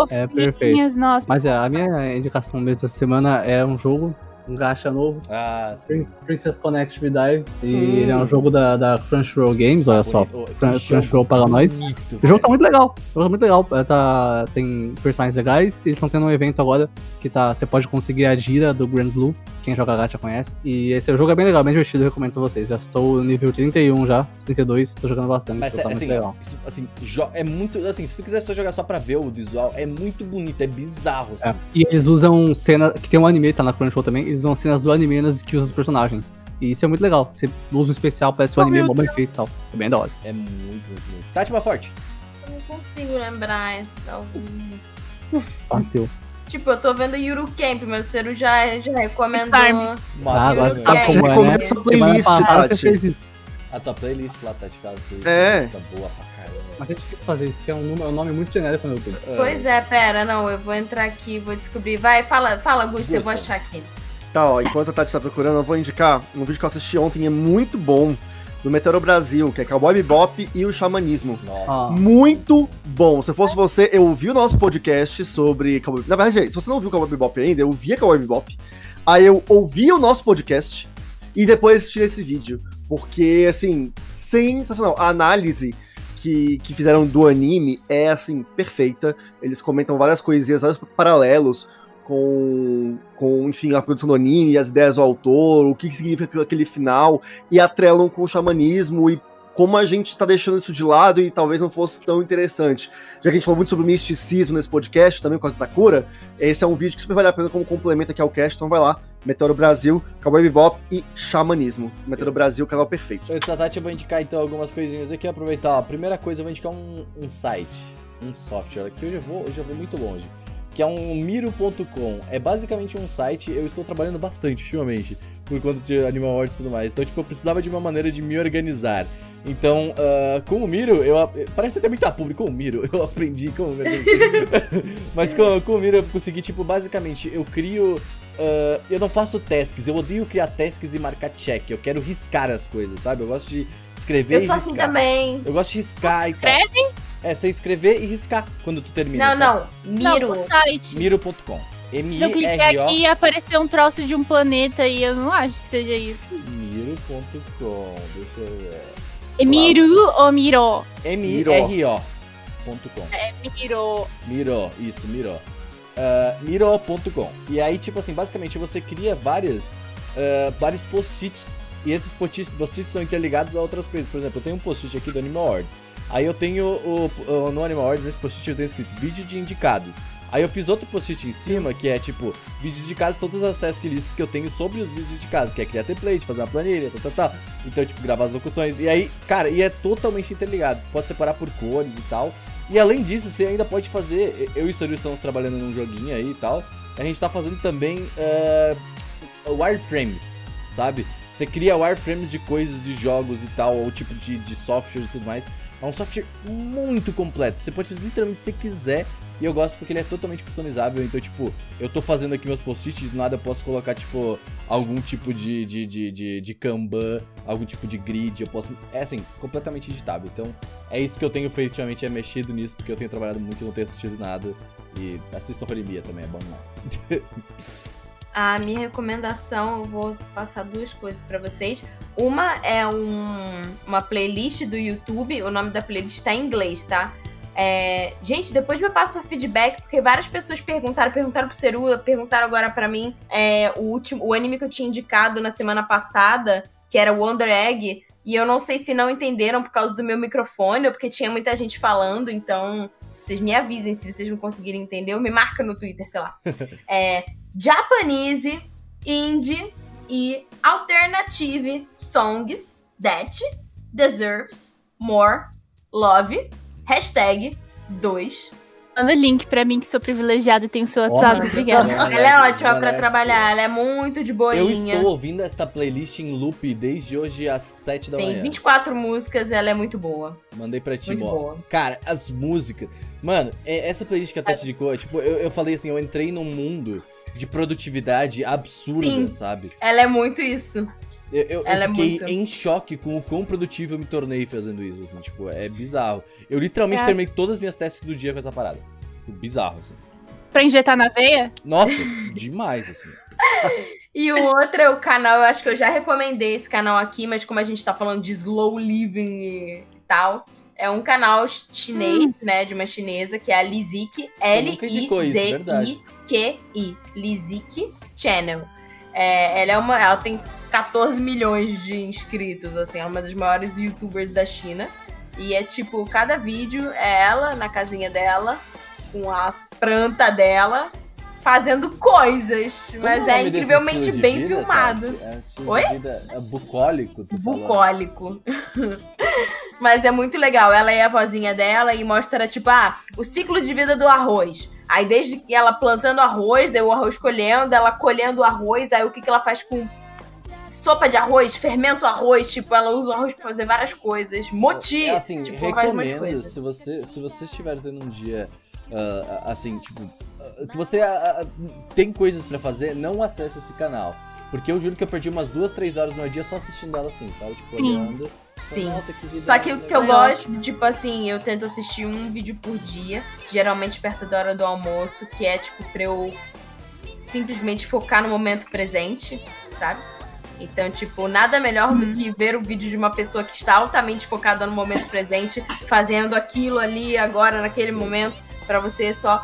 É perfeito. nossa. Mas é, a minha indicação mesmo dessa semana é um jogo, um gacha novo, Ah, sim. Prin- Princess Connect Me Dive. E Hum. ele é um jogo da, da Crunchyroll Games, olha só. Crun- que jogo Crunchyroll para nós. bonito, O jogo tá velho. muito legal. O jogo tá muito legal. É, tá, tem personagens legais. E eles estão tendo um evento agora que tá. Você pode conseguir a Gira do Grand Blue. Quem joga gacha conhece. E esse jogo é bem legal, bem divertido. Eu recomendo pra vocês. Já estou no nível 31 já, 32. Tô jogando bastante. Mas então tá assim, muito legal. assim, é muito. Assim, se tu quiser só jogar só pra ver o visual, é muito bonito, é bizarro. Assim. É. E eles usam cena. Que tem um anime, tá na Crunchyroll também. Eles usam cenas do anime nas que usa os personagens. E isso é muito legal. Você usa um especial, parece um Oh, anime mó bem feito e tal. É bem da hora. É muito, muito bonito. Tati Forte. Eu não consigo lembrar algum. Bateu. Tipo, eu tô vendo Yuru Camp, meu Ciro já, já recomendou. Ah, agora Yuru sabe Camp. como é, né? essa Semana playlist, passada você Tati. fez isso. A tua playlist lá, Tati, que É. Tá boa pra caramba. Mas é difícil fazer isso, porque é um, número- é um nome muito genérico no YouTube. Pois é, pera, não, eu vou entrar aqui, vou descobrir. Vai, fala, fala, Gusto, eu vou achar aqui. Tá, ó, enquanto a Tati tá procurando, eu vou indicar um vídeo que eu assisti ontem, é muito bom, do Meteoro Brasil, que é Cowboy Bebop e o Xamanismo. Nossa. Ah. Muito bom. Se eu fosse você, eu ouvi o nosso podcast sobre Cowboy Na verdade, se você não ouviu Cowboy Bebop ainda, eu via Cowboy Bebop. Aí eu ouvi o nosso podcast e depois assisti esse vídeo. Porque, assim, sensacional. A análise que, que fizeram do anime é, assim, perfeita. Eles comentam várias coisinhas, vários paralelos com, com, enfim, a produção do anime, as ideias do autor, o que que significa aquele final, e atrelam com o xamanismo e como a gente tá deixando isso de lado e talvez não fosse tão interessante. Já que a gente falou muito sobre misticismo nesse podcast, também com a Sakura, esse é um vídeo que super vale a pena como complemento aqui ao cast, então vai lá Meteoro Brasil, Cowboy Bebop e Xamanismo. Meteoro Brasil, canal perfeito. Da Tati, eu vou indicar então algumas coisinhas aqui. Aproveitar, a primeira coisa, eu vou indicar um, um site, um software, que eu já vou, eu já vou muito longe. Que é um Miro.com. É basicamente um site, eu estou trabalhando bastante ultimamente, por conta de Animal Awards e tudo mais. Então, tipo, eu precisava de uma maneira de me organizar. Então, ah, com o Miro, eu, parece até muito público, com o Miro, eu aprendi com o Miro. Mas com, com o Miro eu consegui, tipo, basicamente, eu crio. ah, eu não faço tasks, eu odeio criar tasks e marcar check. Eu quero riscar as coisas, sabe? Eu gosto de escrever Eu e sou assim riscar. também. Eu gosto de riscar e tal. É, você escrever e riscar quando tu termina. Não, sabe? não. Não, Miro. o site. Miro.com. Se eu cliquei M-I-R-O. aqui e apareceu um troço de um planeta e eu não acho que seja isso. Miro.com. Deixa eu ver. É Miru ou Miro? M-I-R-O.com. É Miro. Miro, isso, Miro. Ah, Miro.com. E aí, tipo assim, basicamente você cria várias, ah, vários post-its. E esses post-its post são interligados a outras coisas. Por exemplo, eu tenho um post-it aqui do Animal Awards. Aí eu tenho o, o- no Animal Awards, esse post-it eu tenho escrito vídeo de indicados. Aí eu fiz outro post-it em cima, que é tipo, vídeos indicados, todas as task lists que eu tenho sobre os vídeos indicados, que é criar template, fazer uma planilha, tal, tal, tal. Então, tipo, gravar as locuções. E aí, cara, e é totalmente interligado. Pode separar por cores e tal. E além disso, você ainda pode fazer. Eu e o Soru estamos trabalhando num joguinho aí e tal. A gente tá fazendo também eh, wireframes, sabe? Você cria wireframes de coisas, de jogos e tal, ou tipo de, de softwares e tudo mais. É um software muito completo. Você pode fazer literalmente o que você quiser. E eu gosto porque ele é totalmente customizável. Então, tipo, eu tô fazendo aqui meus post-its, do nada eu posso colocar, tipo, algum tipo de, de, de, de, de Kanban, algum tipo de grid. Eu posso. É assim, completamente editável. Então, é isso que eu tenho feito ultimamente, é mexido nisso, porque eu tenho trabalhado muito e não tenho assistido nada. E assistam Holimia também, é bom demais. A minha recomendação, eu vou passar duas coisas pra vocês. Uma é um- uma playlist do YouTube, o nome da playlist tá em inglês, tá? É, gente, depois me passa o feedback, porque várias pessoas perguntaram, perguntaram pro Ceru, perguntaram agora pra mim é, o último, o anime que eu tinha indicado na semana passada, que era Wonder Egg, e eu não sei se não entenderam por causa do meu microfone ou porque tinha muita gente falando, então vocês me avisem se vocês não conseguirem entender, ou me marca no Twitter, sei lá. É, Japanese, Indie e Alternative Songs that deserves more love. Hashtag 2. Manda link pra mim que sou privilegiada e tenho seu WhatsApp. Obrigada. Ela é ótima pra Moleque. trabalhar, ela é muito de Eu boinha. estou ouvindo esta playlist em loop desde hoje às 7 da Tem manhã. 24 músicas, ela é muito boa. Mandei pra ti, Muito boa. Cara, as músicas. Mano, é- essa playlist que a Tati indicou, tipo, eu, eu falei assim, eu entrei num mundo de produtividade absurda, Sim. sabe? Ela é muito isso. Eu, eu- eu é fiquei muito. em choque com o quão produtivo eu me tornei fazendo isso, assim, tipo, é bizarro. Eu literalmente Cara. terminei todas as minhas tasks do dia com essa parada. Bizarro, assim. Pra injetar na veia? Nossa, demais, assim. E o outro é o canal, eu acho que eu já recomendei esse canal aqui, mas como a gente tá falando de slow living e tal, é um canal chinês, né, de uma chinesa, que é a Lizik. L-I-Z-I-Q-I, Lizik Channel. É, ela é uma, ela tem 14 milhões de inscritos, assim, é uma das maiores youtubers da China. E é tipo, cada vídeo é ela na casinha dela, com as plantas dela, fazendo coisas. Mas é desse incrivelmente bem vida, filmado. Tati? É Oi? é bucólico, tu. Bucólico. Mas é muito legal. Ela é a vozinha dela e mostra, tipo, ah, o ciclo de vida do arroz. Aí desde que ela plantando arroz, daí o arroz colhendo, ela colhendo o arroz, aí o que, que ela faz com sopa de arroz, fermenta o arroz, tipo, ela usa o arroz pra fazer várias coisas. Moti, É, assim, tipo, recomendo, se você, se você estiver tendo um dia, ah, assim, tipo, que você ah, ah, tem coisas pra fazer, não acesse esse canal. Porque eu juro que eu perdi umas duas, três horas no dia só assistindo ela assim, sabe? Tipo, Sim. olhando. Sim. Nossa, que vida Só que o que eu gosto, tipo assim, eu tento assistir um vídeo por dia, geralmente perto da hora do almoço, que é tipo pra eu simplesmente focar no momento presente, sabe? Então, tipo, nada melhor do que ver o vídeo de uma pessoa que está altamente focada no momento presente, fazendo aquilo ali agora, naquele momento, pra você só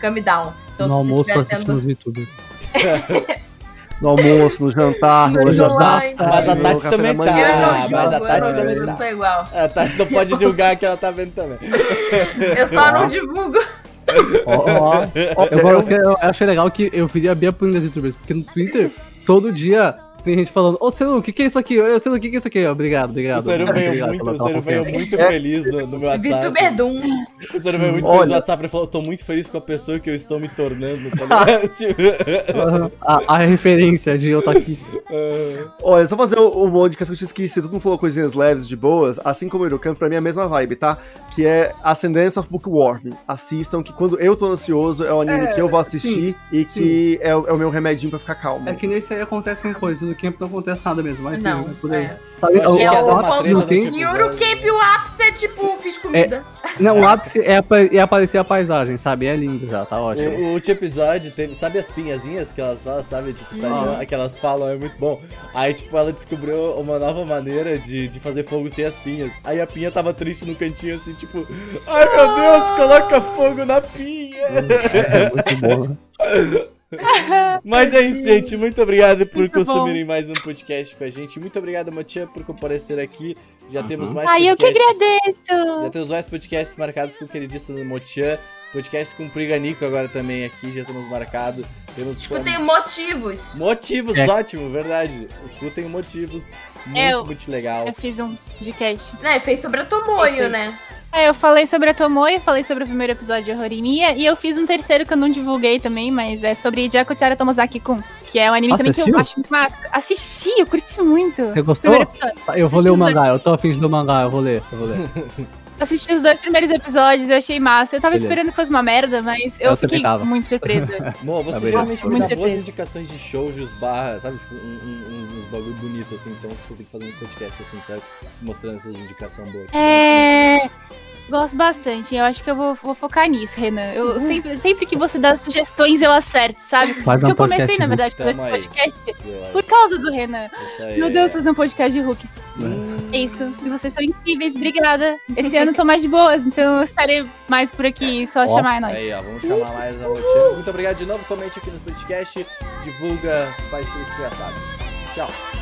calm down. Então, no se almoço assistindo os youtubers. No almoço, no jantar, No no jantar. Mas a Tati também tá. julgo, mas a Tati não também julgo, tá. eu sou igual. A Tati não pode julgar que ela tá vendo também. Eu só não divulgo. Ó, ó, eu, eu, eu achei legal que eu queria abrir a punha das youtubers, porque no Twitter todo dia tem gente falando, ô Celu, o que, que é isso aqui? Ô Celu, o que, que é isso aqui? Obrigado, obrigado. O Muito veio muito, o tua Seru veio muito feliz no, no meu WhatsApp. VTuber Doom. O Seru veio muito feliz no Olha. WhatsApp. Ele falou: tô muito feliz com a pessoa que eu estou me tornando. Tá a, a referência de Otaki. ah, Olha, só fazer o- uma dica que eu tinha esquecido. Todo mundo falou coisinhas leves, de boas. Assim como o Eurocamp, pra mim é a mesma vibe, tá? Que é Ascendance of Bookworm. Assistam, que quando eu tô ansioso é o anime É, que eu vou assistir e que é, o- é o meu remedinho pra ficar calmo. É que nesse aí acontecem coisas, no camp não acontece nada mesmo, mas Não, sim, é por aí. é. Sabe, achei o, dar o do no camp, E Urukep, o ápice é tipo, fiz comida. não, o ápice é, é aparecer a paisagem, sabe? É lindo já, tá ótimo. O, o último episódio, tem, sabe as pinhazinhas que elas falam, sabe? Tipo, tá, Ah. que elas falam, é muito bom. Aí, tipo, ela descobriu uma nova maneira de, de fazer fogo sem as pinhas. Aí a pinha tava triste no cantinho, assim, tipo, ai meu Deus, coloca fogo na pinha. É muito bom. Mas é isso, gente. Muito obrigado por Muito bom. consumirem mais um podcast com a gente. Muito obrigado, Motinha, por comparecer aqui. Já temos mais Ai, eu que podcasts. agradeço. Já temos mais podcasts marcados com o queridíssimo Motian. Podcast com o Priganico agora também aqui, já temos marcado. Temos Escutem motivos. motivos, É. ótimo, verdade. Escutem motivos. Muito, Eu- muito legal. Eu fiz um de cast. Né, fez sobre a Tomoyo, né? É, eu falei sobre a Tomoe, falei sobre o primeiro episódio de Horimiya, e eu fiz um terceiro que eu não divulguei também, mas é sobre Jakuchara Tomozaki-kun, que é um anime Ah, também que eu acho muito massa. Assisti, eu curti muito. Você gostou? Eu vou ler o mangá, eu tô afim de ler o mangá, eu vou ler, eu vou ler. Assisti os dois primeiros episódios, eu achei massa. Eu tava Beleza. esperando que fosse uma merda, mas eu, Eu fiquei muito surpresa. Bom, você Tá me Muito dá boas indicações de shows, barra, sabe? Tipo, um- um- uns, uns bagulho bonito, assim. Então você tem que fazer uns podcasts, assim, sabe? Mostrando essas indicações boas. é. Gosto bastante. Eu acho que eu vou, vou focar nisso, Renan. Eu Uhum. sempre, sempre que você dá sugestões, eu acerto, sabe? Faz Porque um eu comecei, na Hulk. verdade, fazer aí. podcast por causa do Renan. Meu Deus, fazer um podcast de hooks. Hum, É isso. E vocês são incríveis, obrigada. Esse ano eu tô mais de boas, então eu estarei mais por aqui, só Ó, chamar nós. Aí, ó, vamos chamar mais a Motinha. Muito obrigado de novo. Comente aqui no podcast. Divulga, faz tudo que você já sabe. Tchau.